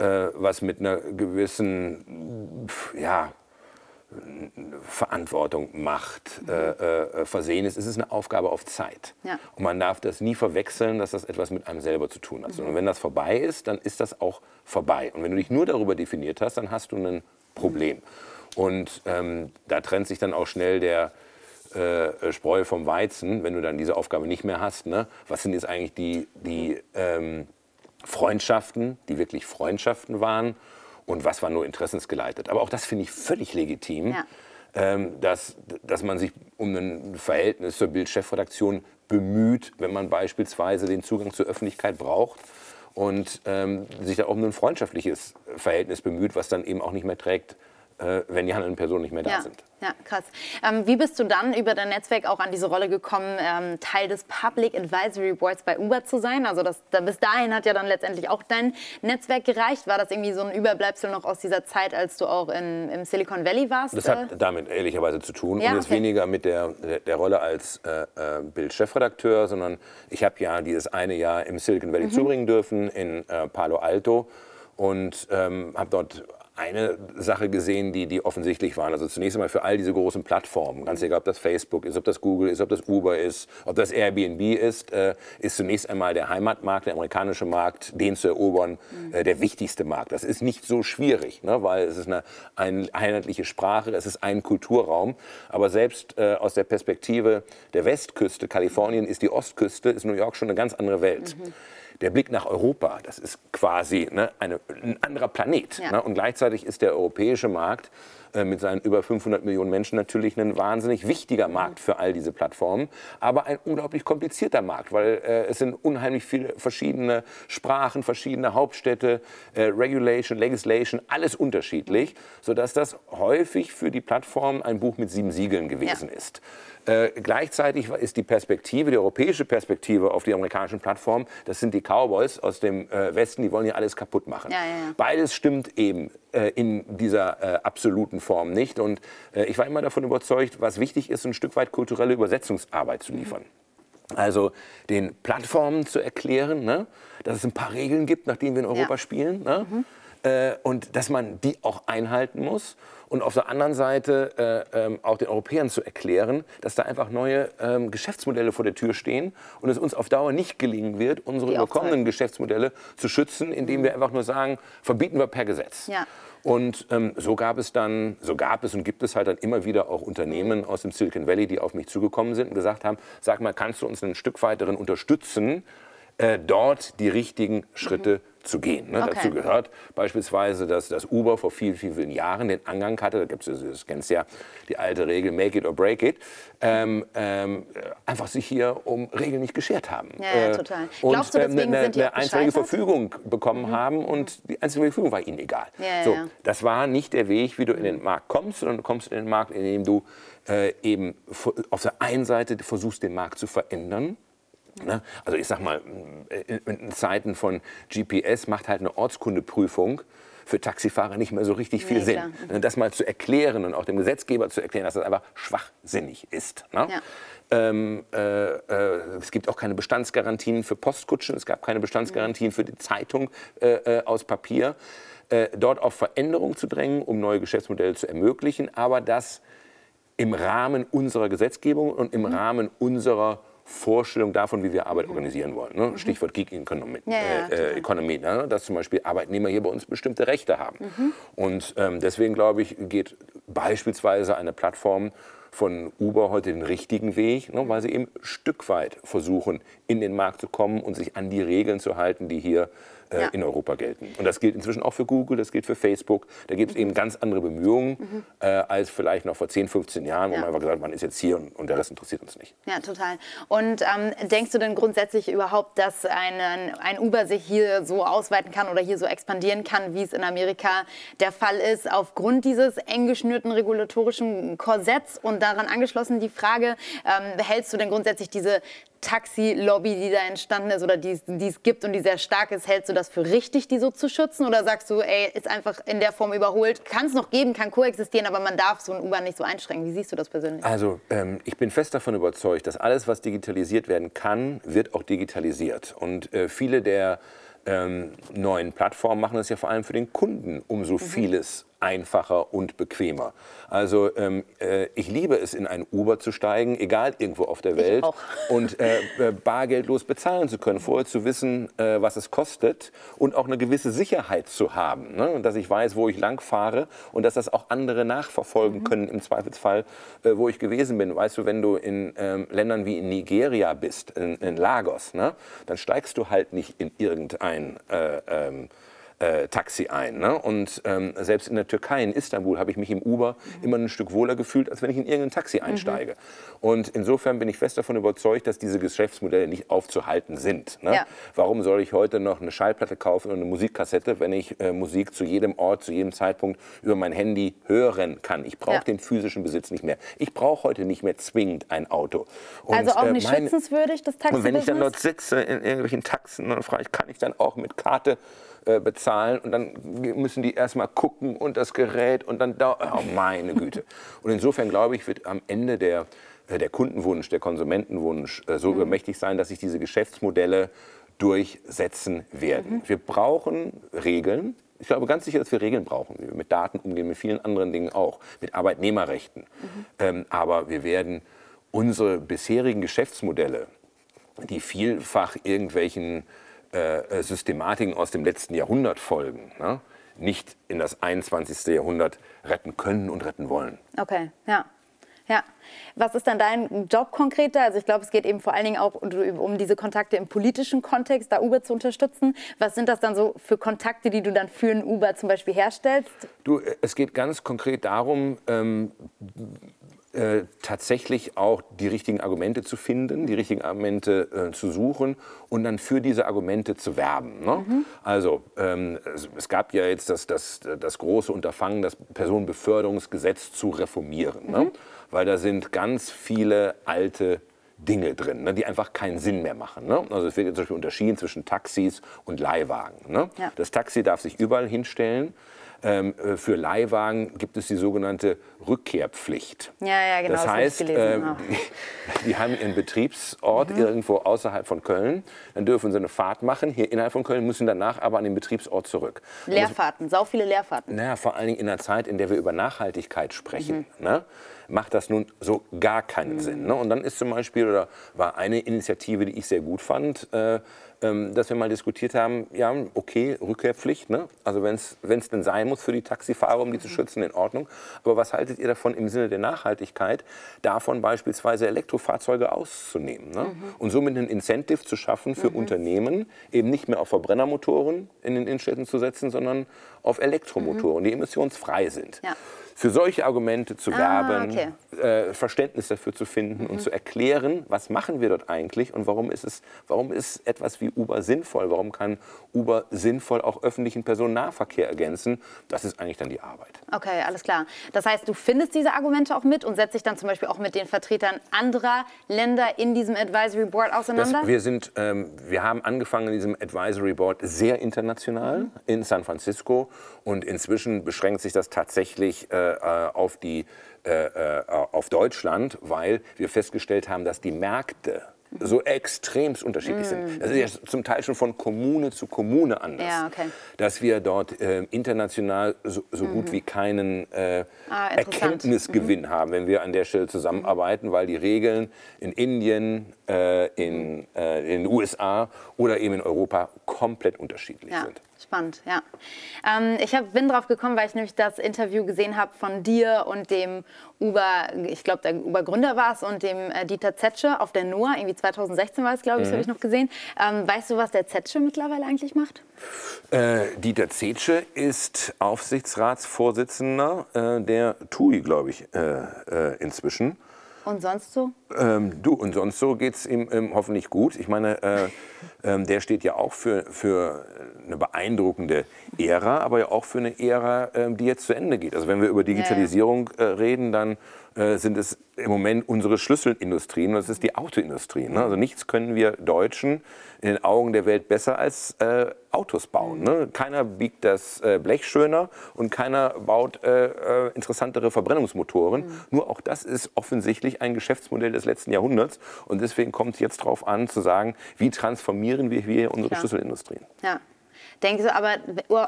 äh, was mit einer gewissen ja, Verantwortung, Macht mhm. äh, äh, versehen ist, ist es eine Aufgabe auf Zeit. Ja. Und man darf das nie verwechseln, dass das etwas mit einem selber zu tun hat. Mhm. Und wenn das vorbei ist, dann ist das auch vorbei. Und wenn du dich nur darüber definiert hast, dann hast du ein Problem. Mhm. Und ähm, da trennt sich dann auch schnell der, äh, Spreu vom Weizen, wenn du dann diese Aufgabe nicht mehr hast. Ne? Was sind jetzt eigentlich die, die ähm, Freundschaften, die wirklich Freundschaften waren und was war nur interessensgeleitet. Aber auch das finde ich völlig legitim, ja. ähm, dass, dass man sich um ein Verhältnis zur Bildchefredaktion bemüht, wenn man beispielsweise den Zugang zur Öffentlichkeit braucht und ähm, sich da um ein freundschaftliches Verhältnis bemüht, was dann eben auch nicht mehr trägt, wenn die handelnden Personen nicht mehr da ja. sind. Ja, krass. Ähm, wie bist du dann über dein Netzwerk auch an diese Rolle gekommen, ähm, Teil des Public Advisory Boards bei Uber zu sein? Also das, da, bis dahin hat ja dann letztendlich auch dein Netzwerk gereicht. War das irgendwie so ein Überbleibsel noch aus dieser Zeit, als du auch in, im Silicon Valley warst? Das hat äh? damit ehrlicherweise zu tun. Ja, und jetzt okay. weniger mit der, der, der Rolle als äh, äh Bild-Chefredakteur, sondern ich habe ja dieses eine Jahr im Silicon Valley mhm. zubringen dürfen, in äh, Palo Alto und ähm, habe dort eine Sache gesehen, die, die offensichtlich waren. Also zunächst einmal für all diese großen Plattformen, ganz egal, ob das Facebook ist, ob das Google ist, ob das Uber ist, ob das Airbnb ist, äh, ist zunächst einmal der Heimatmarkt, der amerikanische Markt, den zu erobern, äh, der wichtigste Markt. Das ist nicht so schwierig, ne, weil es ist eine, eine einheitliche Sprache, es ist ein Kulturraum. Aber selbst äh, aus der Perspektive der Westküste, Kalifornien ist die Ostküste, ist New York schon eine ganz andere Welt. Mhm der Blick nach Europa, das ist quasi ne, eine, ein anderer Planet. Ja. Ne? Und gleichzeitig ist der europäische Markt mit seinen über 500 Millionen Menschen natürlich ein wahnsinnig wichtiger. Markt für all diese Plattformen, aber ein unglaublich komplizierter Markt, weil äh, es sind unheimlich viele verschiedene Sprachen, verschiedene Hauptstädte, äh, Regulation, Legislation, alles unterschiedlich, sodass das häufig für die Plattform ein Buch mit sieben Siegeln gewesen ja. ist. Äh, gleichzeitig ist die Perspektive, die europäische Perspektive auf die amerikanischen Plattformen, das sind die Cowboys aus dem äh, Westen, die wollen hier alles kaputt machen. Ja, ja, ja. Beides stimmt eben äh, in dieser äh, absoluten Form nicht. Und äh, ich war immer davon überzeugt, was wichtig ist, ein Stück weit kulturelle Übersetzungsarbeit zu liefern. Mhm. Also den Plattformen zu erklären, ne, dass es ein paar Regeln gibt, nach denen wir in Europa spielen. Ne, mhm. Äh, und dass man die auch einhalten muss und auf der anderen Seite äh, ähm, auch den Europäern zu erklären, dass da einfach neue ähm, Geschäftsmodelle vor der Tür stehen und es uns auf Dauer nicht gelingen wird, unsere überkommenen Geschäftsmodelle zu schützen, indem wir einfach nur sagen, verbieten wir per Gesetz. Ja. Und ähm, so gab es dann, so gab es und gibt es halt dann immer wieder auch Unternehmen aus dem Silicon Valley, die auf mich zugekommen sind und gesagt haben, sag mal, kannst du uns ein Stück weit darin unterstützen, äh, dort die richtigen Schritte mhm zu gehen. Ne? Okay. Dazu gehört beispielsweise, dass das Uber vor vielen, vielen Jahren den Angang hatte, da gibt es, das kennst ja die alte Regel, make it or break it, ähm, ähm, einfach sich hier um Regeln nicht geschert haben. Ja, ja äh, total. Und Glaubst du, ähm, deswegen eine, eine einstweilige Verfügung bekommen mhm. haben und die einstweilige Verfügung war ihnen egal. Ja, so, das war nicht der Weg, wie du in den Markt kommst, sondern du kommst in den Markt, indem du äh, eben auf der einen Seite versuchst, den Markt zu verändern, Ne? Also ich sag mal, in Zeiten von GPS macht halt eine Ortskundeprüfung für Taxifahrer nicht mehr so richtig viel nee, Sinn. Klar. Mhm. Das mal zu erklären und auch dem Gesetzgeber zu erklären, dass das einfach schwachsinnig ist. Ne? Ja. Ähm, äh, äh, es gibt auch keine Bestandsgarantien für Postkutschen, es gab keine Bestandsgarantien für die Zeitung äh, äh aus Papier. Äh, dort auf Veränderungen zu drängen, um neue Geschäftsmodelle zu ermöglichen, aber das im Rahmen unserer Gesetzgebung und im mhm. Rahmen unserer Vorstellung davon, wie wir Arbeit organisieren wollen. Ne? Mhm. Stichwort Geek Economy, ja, ja, äh, Economy ne? dass zum Beispiel Arbeitnehmer hier bei uns bestimmte Rechte haben. Mhm. Und ähm, deswegen glaube ich, geht beispielsweise eine Plattform von Uber heute den richtigen Weg, ne? weil sie eben Stück weit versuchen, in den Markt zu kommen und sich an die Regeln zu halten, die hier äh, ja. in Europa gelten. Und das gilt inzwischen auch für Google, das gilt für Facebook. Da gibt es mhm. eben ganz andere Bemühungen mhm. äh, als vielleicht noch vor 10, 15 Jahren, wo ja. man einfach gesagt hat, man ist jetzt hier und, und, der Rest interessiert uns nicht. Ja, total. Und ähm, denkst du denn grundsätzlich überhaupt, dass ein, ein Uber sich hier so ausweiten kann oder hier so expandieren kann, wie es in Amerika der Fall ist, aufgrund dieses eng geschnürten regulatorischen Korsetts und daran angeschlossen die Frage, ähm, hältst du denn grundsätzlich diese Taxi-Lobby, die da entstanden ist oder die, die es gibt und die sehr stark ist, hältst du das für richtig, die so zu schützen? Oder sagst du, ey, ist einfach in der Form überholt, kann es noch geben, kann koexistieren, aber man darf so ein Uber nicht so einschränken? Wie siehst du das persönlich? Also, ähm, ich bin fest davon überzeugt, dass alles, was digitalisiert werden kann, wird auch digitalisiert. Und äh, viele der ähm, neuen Plattformen machen es ja vor allem für den Kunden, um so mhm. vieles einfacher und bequemer. Also ähm, äh, ich liebe es, in ein Uber zu steigen, egal irgendwo auf der Welt, und äh, äh, bargeldlos bezahlen zu können, vorher zu wissen, äh, was es kostet und auch eine gewisse Sicherheit zu haben, ne? dass ich weiß, wo ich lang fahre und dass das auch andere nachverfolgen mhm. können im Zweifelsfall, äh, wo ich gewesen bin. Weißt du, wenn du in ähm, Ländern wie in Nigeria bist, in, in Lagos, ne? dann steigst du halt nicht in irgendein äh, ähm, äh, Taxi ein. Ne? Und ähm, selbst in der Türkei, in Istanbul, habe ich mich im Uber mhm. immer ein Stück wohler gefühlt, als wenn ich in irgendein Taxi mhm. einsteige. Mhm. Und insofern bin ich fest davon überzeugt, dass diese Geschäftsmodelle nicht aufzuhalten sind. Ne? Ja. Warum soll ich heute noch eine Schallplatte kaufen und eine Musikkassette, wenn ich äh, Musik zu jedem Ort, zu jedem Zeitpunkt über mein Handy hören kann? Ich brauche ja. den physischen Besitz nicht mehr. Ich brauche heute nicht mehr zwingend ein Auto. Und, also auch äh, nicht äh, mein, schützenswürdig, das Taxi. Und wenn ich dann dort sitze in irgendwelchen Taxen, dann frage ich, kann ich dann auch mit Karte äh, bezahlen und dann müssen die erstmal gucken und das Gerät und dann da, oh meine Güte. Und insofern glaube ich, wird am Ende der, äh, der Kundenwunsch, der Konsumentenwunsch äh, so mhm. übermächtig sein, dass sich diese Geschäftsmodelle durchsetzen werden. Mhm. Wir brauchen Regeln. Ich glaube ganz sicher, dass wir Regeln brauchen, wie wir mit Daten umgehen, mit vielen anderen Dingen auch, mit Arbeitnehmerrechten. Mhm. Ähm, aber wir werden unsere bisherigen Geschäftsmodelle, die vielfach irgendwelchen äh, äh, Systematiken aus dem letzten Jahrhundert folgen, ne? nicht in das 21. Jahrhundert retten können und retten wollen. Okay, ja. Ja. Was ist dann dein Job konkreter? Also ich glaube, es geht eben vor allen Dingen auch um diese Kontakte im politischen Kontext, da Uber zu unterstützen. Was sind das dann so für Kontakte, die du dann für ein Uber zum Beispiel herstellst? Du, es geht ganz konkret darum, ähm, äh, tatsächlich auch die richtigen Argumente zu finden, die richtigen Argumente äh, zu suchen und dann für diese Argumente zu werben. Ne? Mhm. Also ähm, es, es, gab ja jetzt das, das, das große Unterfangen, das Personenbeförderungsgesetz zu reformieren, ne? mhm. ne? weil da sind ganz viele alte Dinge drin, ne, die einfach keinen Sinn mehr machen. Ne? Also es wird zum Beispiel unterschieden zwischen Taxis und Leihwagen. Ne? Ja. Das Taxi darf sich überall hinstellen. Ähm, äh, für Leihwagen gibt es die sogenannte Rückkehrpflicht. Ja, ja, genau. Das heißt, äh, die, haben ihren Betriebsort mhm. irgendwo außerhalb von Köln. Dann dürfen sie eine Fahrt machen, hier innerhalb von Köln, müssen danach aber an den Betriebsort zurück. Leerfahrten, sau viele Leerfahrten. Naja, vor allen Dingen in einer Zeit, in der wir über Nachhaltigkeit sprechen. Mhm. Ne? macht das nun so gar keinen mhm. Sinn. Ne? Und dann ist zum Beispiel, oder war eine Initiative, die ich sehr gut fand, äh, dass wir mal diskutiert haben, ja, okay, Rückkehrpflicht, ne? also wenn es denn sein muss für die Taxifahrer, um die zu mhm. schützen, in Ordnung. Aber was haltet ihr davon im Sinne der Nachhaltigkeit, davon beispielsweise Elektrofahrzeuge auszunehmen ne? mhm. und somit ein Incentive zu schaffen für mhm. Unternehmen, eben nicht mehr auf Verbrennermotoren in den Innenstädten zu setzen, sondern auf Elektromotoren, mhm. die emissionsfrei sind. Ja für solche Argumente zu ah, werben, okay. äh, Verständnis dafür zu finden mhm. und zu erklären, was machen wir dort eigentlich und warum ist, es, warum ist etwas wie Uber sinnvoll, warum kann Uber sinnvoll auch öffentlichen Personennahverkehr ergänzen, das ist eigentlich dann die Arbeit. Okay, alles klar. Das heißt, du findest diese Argumente auch mit und setzt dich dann zum Beispiel auch mit den Vertretern anderer Länder in diesem Advisory Board auseinander? Das, wir, sind, ähm, wir haben angefangen in diesem Advisory Board sehr international mhm. in San Francisco und inzwischen beschränkt sich das tatsächlich äh, äh, auf, die, äh, äh, auf Deutschland, weil wir festgestellt haben, dass die Märkte so extremst unterschiedlich mm. sind. Das ist ja zum Teil schon von Kommune zu Kommune anders. Ja, okay. Dass wir dort äh, international so, so mm. gut wie keinen äh, ah, Erkenntnisgewinn mm. haben, wenn wir an der Stelle zusammenarbeiten, weil die Regeln in Indien, äh, in, äh, in den USA oder eben in Europa komplett unterschiedlich ja. sind. Spannend, ja. Ähm, ich hab, bin drauf gekommen, weil ich nämlich das Interview gesehen habe von dir und dem Uber, ich glaube, der Uber-Gründer war es, und dem äh, Dieter Zetsche auf der NOAA, irgendwie 2016 war es, glaube ich, mhm. habe ich noch gesehen. Ähm, weißt du, was der Zetsche mittlerweile eigentlich macht? Äh, Dieter Zetsche ist Aufsichtsratsvorsitzender äh, der TUI, glaube ich, äh, äh, inzwischen. Und sonst so? Ähm, du, und sonst so geht es ihm ähm, hoffentlich gut. Ich meine, äh, ähm, der steht ja auch für, für eine beeindruckende Ära, aber ja auch für eine Ära, ähm, die jetzt zu Ende geht. Also wenn wir über Digitalisierung äh, reden, dann äh, sind es im Moment unsere Schlüsselindustrien das ist die Autoindustrie. Ne? Also nichts können wir Deutschen in den Augen der Welt besser als äh, Autos bauen. Ne? Keiner biegt das äh, Blech schöner und keiner baut äh, äh interessantere Verbrennungsmotoren. Mhm. Nur auch das ist offensichtlich ein Geschäftsmodell des letzten Jahrhunderts und deswegen kommt es jetzt darauf an zu sagen, wie transformieren wir hier unsere Klar. Schlüsselindustrien. Ja. Denkst du aber,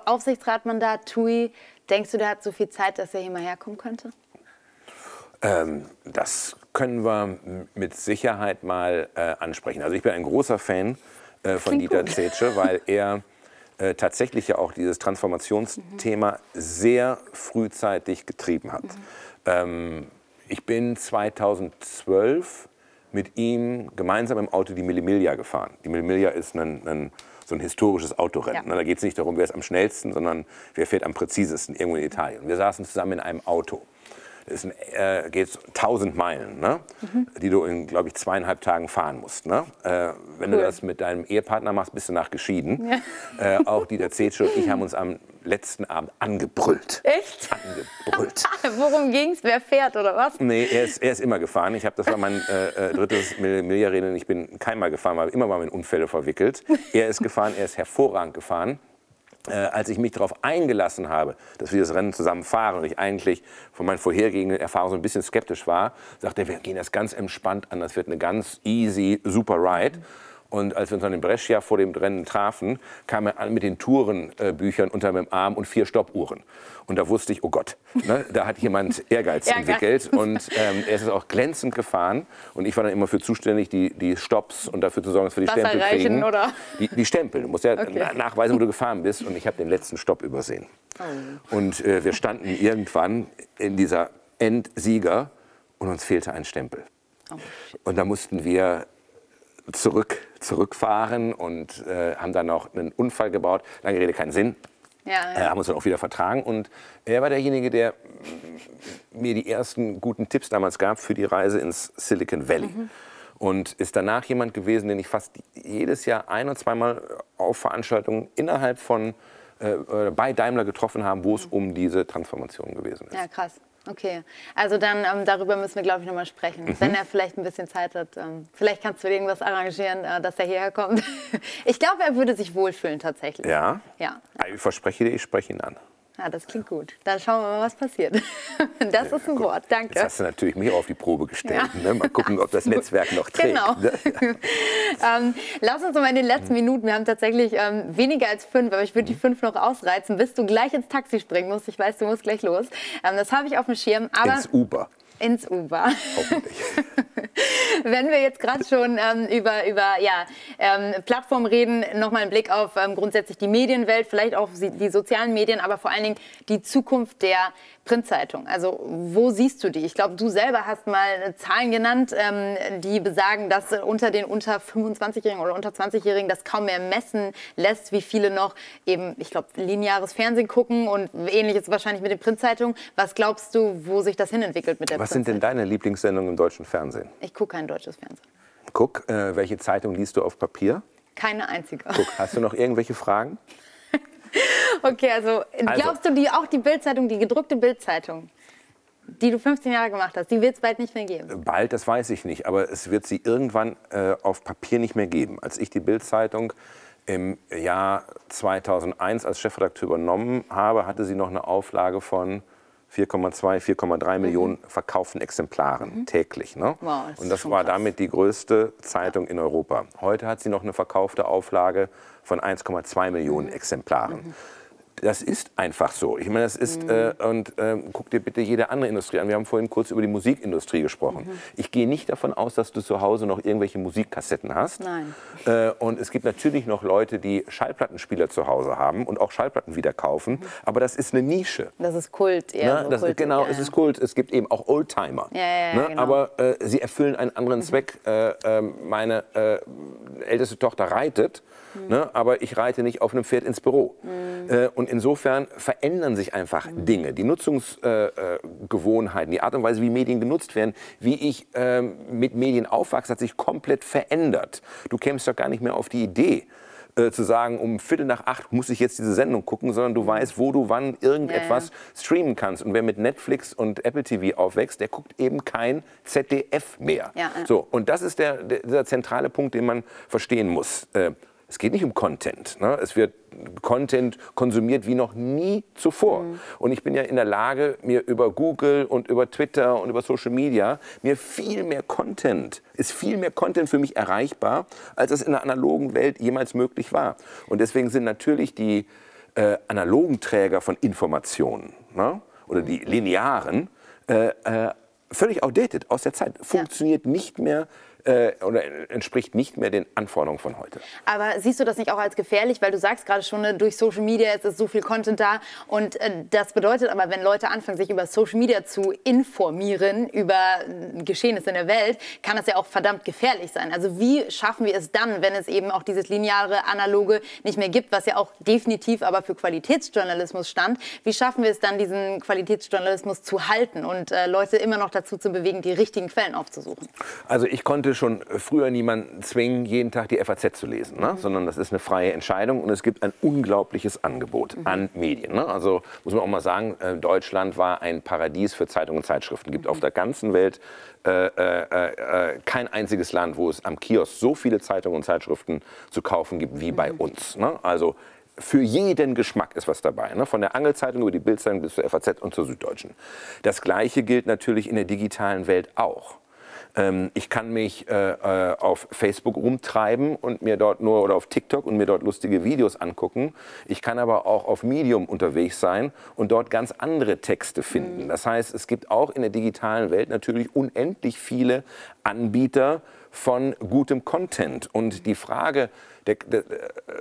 Aufsichtsratmandat, TUI, denkst du, der hat so viel Zeit, dass er hier mal herkommen könnte? Ähm, das können wir mit Sicherheit mal äh, ansprechen. Also ich bin ein großer Fan äh, von Klingt Dieter Zetsche, weil er äh, tatsächlich ja auch dieses Transformationsthema mhm. sehr frühzeitig getrieben hat. Mhm. Ähm, ich bin 2012 mit ihm gemeinsam im Auto die Millimilia gefahren. Die Millimilia ist ein, ein so ein historisches Autorennen. Ja. Da geht es nicht darum, wer ist am schnellsten, sondern wer fährt am präzisesten irgendwo in Italien. Wir saßen zusammen in einem Auto. Das äh, geht 1000 Meilen, ne? Mhm. die du in, glaube ich, zweieinhalb Tagen fahren musst. Ne? Äh, wenn cool. du das mit deinem Ehepartner machst, bist du nachgeschieden. Ja. Äh, auch Dieter Zetsche und ich haben uns am letzten Abend angebrüllt. Echt? Angebrüllt. Worum ging es? Wer fährt oder was? Nee, er ist, er ist immer gefahren. Ich hab, das war mein äh, äh drittes Milliardär. Ich bin keinmal gefahren, war immer mal in Unfälle verwickelt. Er ist gefahren, er ist hervorragend gefahren äh, als ich mich darauf eingelassen habe, dass wir das Rennen zusammen fahren und ich eigentlich von meinen vorhergehenden Erfahrungen so ein bisschen skeptisch war, sagte er, wir gehen das ganz entspannt an, das wird eine ganz easy, super Ride. Und als wir uns dann in Brescia vor dem Rennen trafen, kam er an mit den Tourenbüchern unter meinem Arm und vier Stoppuhren. Und da wusste ich, oh Gott, ne, da hat jemand Ehrgeiz entwickelt. Und ähm, er ist auch glänzend gefahren. Und ich war dann immer für zuständig, die, die Stops und dafür zu sorgen, dass wir die Wasser Stempel kriegen. Oder? Die, die Stempel. Du musst ja okay. nachweisen, wo du gefahren bist. Und ich habe den letzten Stopp übersehen. Oh. Und äh, wir standen irgendwann in dieser Endsieger und uns fehlte ein Stempel. Oh, und da mussten wir zurück, zurückfahren und äh, haben dann noch einen Unfall gebaut. Lange Rede, keinen Sinn. Ja, ja. Äh, haben uns dann auch wieder vertragen. Und er war derjenige, der mir die ersten guten Tipps damals gab für die Reise ins Silicon Valley. Mhm. Und ist danach jemand gewesen, den ich fast jedes Jahr ein- oder zweimal auf Veranstaltungen innerhalb von äh, bei Daimler getroffen haben, wo es mhm. um diese Transformation gewesen ist. Ja, krass. Okay, also dann ähm, darüber müssen wir, glaube ich, nochmal sprechen. Mhm. Wenn er vielleicht ein bisschen Zeit hat. Ähm, vielleicht kannst du irgendwas arrangieren, äh, dass er hierher kommt. ich glaube, er würde sich wohlfühlen tatsächlich. Ja? Ja. Ich verspreche dir, ich spreche ihn an. Ja, das klingt gut. Dann schauen wir mal, was passiert. Das ist ein Wort. Danke. Jetzt hast du natürlich mich auf die Probe gestellt. Ja. Ne? Mal gucken, ob das Netzwerk noch trägt. Genau. Ne? ähm, lass uns mal in den letzten Minuten, wir haben tatsächlich ähm, weniger als fünf, aber ich würde die fünf noch ausreizen, bis du gleich ins Taxi springen musst. Ich weiß, du musst gleich los. Ähm, das habe ich auf dem Schirm. Aber ins Uber ins Uber. Hoffentlich. Wenn wir jetzt gerade schon ähm, über, über ja, ähm, Plattformen reden, nochmal einen Blick auf ähm, grundsätzlich die Medienwelt, vielleicht auch die sozialen Medien, aber vor allen Dingen die Zukunft der Printzeitung. Also wo siehst du die? Ich glaube, du selber hast mal Zahlen genannt, ähm, die besagen, dass unter den unter 25-Jährigen oder unter 20-Jährigen das kaum mehr messen lässt, wie viele noch eben, ich glaube, lineares Fernsehen gucken und ähnliches wahrscheinlich mit den Printzeitungen. Was glaubst du, wo sich das hinentwickelt mit der Was sind denn deine Lieblingssendungen im deutschen Fernsehen? Ich gucke kein deutsches Fernsehen. Guck, äh, welche Zeitung liest du auf Papier? Keine einzige. Guck, hast du noch irgendwelche Fragen? okay, also, also glaubst du, die, auch die Bildzeitung, die gedruckte Bildzeitung, die du 15 Jahre gemacht hast, die wird es bald nicht mehr geben? Bald, das weiß ich nicht, aber es wird sie irgendwann äh, auf Papier nicht mehr geben. Als ich die Bildzeitung im Jahr 2001 als Chefredakteur übernommen habe, hatte sie noch eine Auflage von 4,2, 4,3 mhm. Millionen verkauften Exemplaren mhm. täglich. Ne? Wow, das und das war krass. damit die größte Zeitung in Europa. Heute hat sie noch eine verkaufte Auflage von 1,2 Millionen mhm. Exemplaren. Das ist einfach so. Ich meine, das ist, mhm. äh, und äh, guck dir bitte jede andere Industrie an. Wir haben vorhin kurz über die Musikindustrie gesprochen. Mhm. Ich gehe nicht davon aus, dass du zu Hause noch irgendwelche Musikkassetten hast. Nein. Äh, und es gibt natürlich noch Leute, die Schallplattenspieler zu Hause haben und auch Schallplatten wieder kaufen. Mhm. Aber das ist eine Nische. Das ist Kult, eher ne? so Kult, genau, ja, es ist Kult. Es gibt eben auch Oldtimer. Ja, ja, ne? genau. Aber äh, sie erfüllen einen anderen mhm. Zweck. Äh, ähm, meine äh, älteste Tochter reitet. Mhm. Ne? Aber ich reite nicht auf einem Pferd ins Büro. Mhm. Äh, und insofern verändern sich einfach mhm. Dinge. Die Nutzungsgewohnheiten, die Art und Weise, wie Medien genutzt werden, wie ich ähm, mit Medien aufwachse, hat sich komplett verändert. Du kämst doch gar nicht mehr auf die Idee, äh, zu sagen, um Viertel nach acht muss ich jetzt diese Sendung gucken, sondern du weißt, wo du wann irgendetwas ja, ja. streamen kannst. Und wer mit Netflix und Apple TV aufwächst, der guckt eben kein ZDF mehr. Ja, so, und das ist der, der, der zentrale Punkt, den man verstehen muss. Äh, es geht nicht um Content. Ne? Es wird Content konsumiert wie noch nie zuvor. Mhm. Und ich bin ja in der Lage, mir über Google und über Twitter und über Social Media mir viel mehr Content, ist viel mehr Content für mich erreichbar, als es in der analogen Welt jemals möglich war. Und deswegen sind natürlich die äh, analogen Träger von Informationen ne? oder die linearen äh, äh, völlig outdated aus der Zeit. Funktioniert ja. nicht mehr äh, oder entspricht nicht mehr den Anforderungen von heute. Aber siehst du das nicht auch als gefährlich, weil du sagst gerade schon, ne, durch Social Media ist so viel Content da und äh, das bedeutet aber, wenn Leute anfangen, sich über Social Media zu informieren, über äh, Geschehnisse in der Welt, kann das ja auch verdammt gefährlich sein. Also wie schaffen wir es dann, wenn es eben auch dieses lineare, analoge nicht mehr gibt, was ja auch definitiv aber für Qualitätsjournalismus stand, wie schaffen wir es dann, diesen Qualitätsjournalismus zu halten und äh, Leute immer noch dazu zu bewegen, die richtigen Quellen aufzusuchen? Also ich konnte will schon früher niemanden zwingen, jeden Tag die FAZ zu lesen, ne? mhm. sondern das ist eine freie Entscheidung und es gibt ein unglaubliches Angebot mhm. an Medien. Ne? Also muss man auch mal sagen, äh, Deutschland war ein Paradies für Zeitungen und Zeitschriften. Es gibt mhm. auf der ganzen Welt äh, äh, äh, kein einziges Land, wo es am Kiosk so viele Zeitungen und Zeitschriften zu kaufen gibt wie bei mhm. uns. Ne? Also für jeden Geschmack ist was dabei. Ne? Von der Angelzeitung über die Bildzeitung bis zur FAZ und zur Süddeutschen. Das Gleiche gilt natürlich in der digitalen Welt auch. Ähm, ich kann mich äh, äh, auf Facebook rumtreiben und mir dort nur oder auf TikTok und mir dort lustige Videos angucken. Ich kann aber auch auf Medium unterwegs sein und dort ganz andere Texte finden. Mhm. Das heißt, es gibt auch in der digitalen Welt natürlich unendlich viele Anbieter von gutem Content. Und die Frage der, der,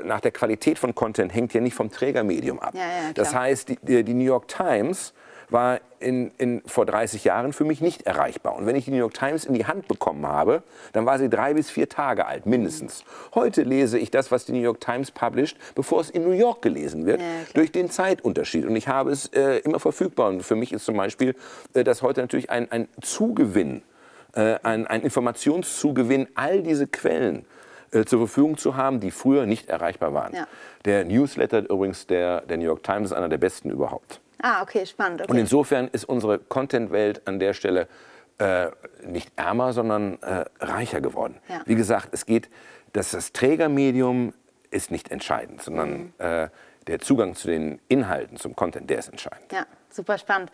nach der Qualität von Content hängt ja nicht vom Trägermedium ab. Ja, ja, das heißt, die, die New York Times war in, in, vor 30 Jahren für mich nicht erreichbar. Und wenn ich die New York Times in die Hand bekommen habe, dann war sie drei bis vier Tage alt, mindestens. Heute lese ich das, was die New York Times published, bevor es in New York gelesen wird, ja, durch den Zeitunterschied. Und ich habe es äh, immer verfügbar. Und für mich ist zum Beispiel äh, das heute natürlich ein, ein Zugewinn, äh, ein, ein Informationszugewinn, all diese Quellen äh, zur Verfügung zu haben, die früher nicht erreichbar waren. Ja. Der Newsletter übrigens der, der New York Times ist einer der besten überhaupt. Ah, okay, spannend. Okay. Und insofern ist unsere Content-Welt an der Stelle äh, nicht ärmer, sondern äh, reicher geworden. Ja. Wie gesagt, es geht, dass das Trägermedium ist nicht entscheidend, sondern mhm. äh, der Zugang zu den Inhalten, zum Content, der ist entscheidend. Ja, super spannend.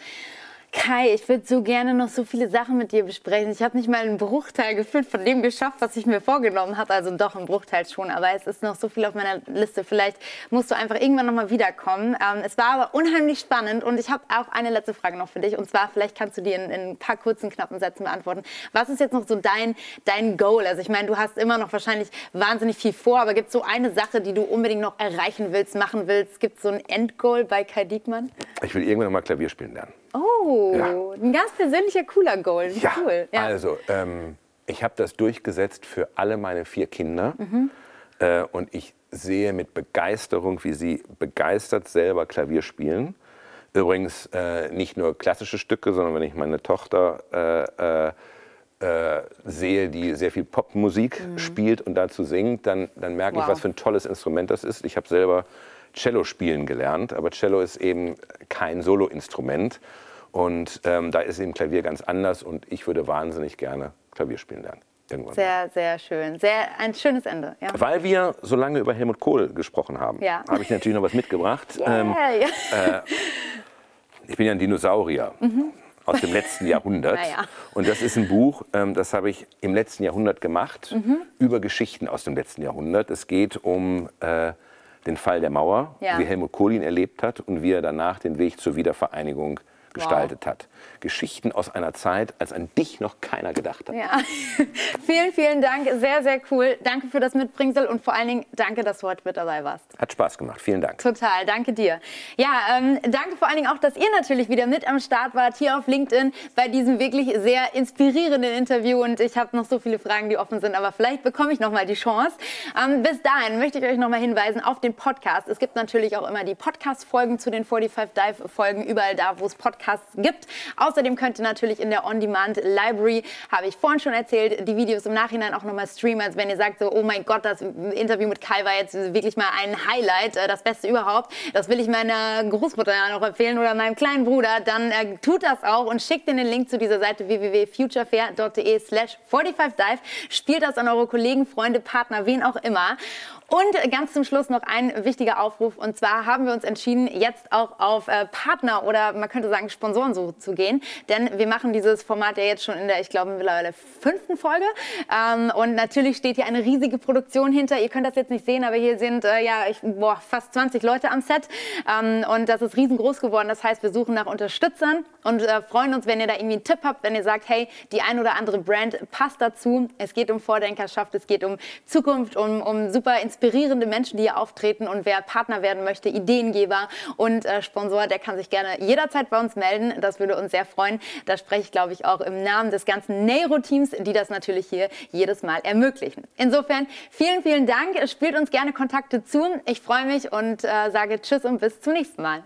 Kai, ich würde so gerne noch so viele Sachen mit dir besprechen. Ich habe nicht mal einen Bruchteil gefühlt von dem geschafft, was ich mir vorgenommen habe. Also doch ein Bruchteil schon, aber es ist noch so viel auf meiner Liste. Vielleicht musst du einfach irgendwann noch mal wiederkommen. Ähm, es war aber unheimlich spannend und ich habe auch eine letzte Frage noch für dich. Und zwar, vielleicht kannst du dir in, in, ein paar kurzen, knappen Sätzen beantworten. Was ist jetzt noch so dein, dein Goal? Also ich meine, du hast immer noch wahrscheinlich wahnsinnig viel vor, aber gibt es so eine Sache, die du unbedingt noch erreichen willst, machen willst? Gibt es so ein Endgoal bei Kai Diekmann? Ich will irgendwann noch mal Klavier spielen lernen. Oh, ja. ein ganz persönlicher cooler Goal. Ja, cool. Ja. also ähm, ich habe das durchgesetzt für alle meine vier Kinder. Mhm. Äh, und ich sehe mit Begeisterung, wie sie begeistert selber Klavier spielen. Übrigens äh, nicht nur klassische Stücke, sondern wenn ich meine Tochter äh, äh, äh sehe, die sehr viel Popmusik mhm. spielt und dazu singt, dann, dann merke wow. ich, was für ein tolles Instrument das ist. Ich habe selber Cello spielen gelernt, aber Cello ist eben kein Soloinstrument. Und ähm, da ist eben Klavier ganz anders und ich würde wahnsinnig gerne Klavier spielen lernen. Irgendwann. Sehr, sehr schön. Sehr, ein schönes Ende. Ja. Weil wir so lange über Helmut Kohl gesprochen haben, ja. habe ich natürlich noch was mitgebracht. Yeah, ähm, ja. äh, ich bin ja ein Dinosaurier. Mhm. Aus dem letzten Jahrhundert. ja. Und das ist ein Buch, ähm, das habe ich im letzten Jahrhundert gemacht, mhm. über Geschichten aus dem letzten Jahrhundert. Es geht um äh, den Fall der Mauer, wie Helmut Kohl ihn erlebt hat und wie er danach den Weg zur Wiedervereinigung gestaltet hat. Geschichten aus einer Zeit, als an dich noch keiner gedacht hat. Ja, vielen, vielen Dank. Sehr, sehr cool. Danke für das Mitbringsel und vor allen Dingen danke, dass du heute mit dabei warst. Hat Spaß gemacht. Vielen Dank. Total, danke dir. Ja, ähm, danke vor allen Dingen auch, dass ihr natürlich wieder mit am Start wart hier auf LinkedIn bei diesem wirklich sehr inspirierenden Interview. Und ich habe noch so viele Fragen, die offen sind, aber vielleicht bekomme ich noch mal die Chance. Ähm, bis dahin möchte ich euch noch mal hinweisen auf den Podcast. Es gibt natürlich auch immer die Podcast-Folgen zu den 45 Dive-Folgen überall da, wo es Podcasts gibt. Außerdem könnt ihr natürlich in der On-Demand-Library, habe ich vorhin schon erzählt, die Videos im Nachhinein auch noch mal streamen. Also wenn ihr sagt so, oh mein Gott, das Interview mit Kai war jetzt wirklich mal ein Highlight, äh, das Beste überhaupt. Das will ich meiner Großmutter ja noch empfehlen oder meinem kleinen Bruder. Dann äh, tut das auch und schickt den Link zu dieser Seite www.futurefair.de slash 45dive. Spielt das an eure Kollegen, Freunde, Partner, wen auch immer. Und ganz zum Schluss noch ein wichtiger Aufruf. Und zwar haben wir uns entschieden, jetzt auch auf äh, Partner oder man könnte sagen Sponsorensuche zu gehen. Denn wir machen dieses Format ja jetzt schon in der, ich glaube, mittlerweile fünften Folge. Ähm, und natürlich steht hier eine riesige Produktion hinter. Ihr könnt das jetzt nicht sehen, aber hier sind äh, ja ich, boah, fast 20 Leute am Set. Ähm, und das ist riesengroß geworden. Das heißt, wir suchen nach Unterstützern und äh, freuen uns, wenn ihr da irgendwie einen Tipp habt, wenn ihr sagt, hey, die ein oder andere Brand passt dazu. Es geht um Vordenkerschaft, es geht um Zukunft, um, um super inspirierende Menschen, die hier auftreten. Und wer Partner werden möchte, Ideengeber und äh, Sponsor, der kann sich gerne jederzeit bei uns melden. Das würde uns sehr freuen. Da spreche ich, glaube ich, auch im Namen des ganzen Neiro-Teams, die das natürlich hier jedes Mal ermöglichen. Insofern vielen, vielen Dank. Spielt uns gerne Kontakte zu. Ich freue mich und äh, sage Tschüss und bis zum nächsten Mal.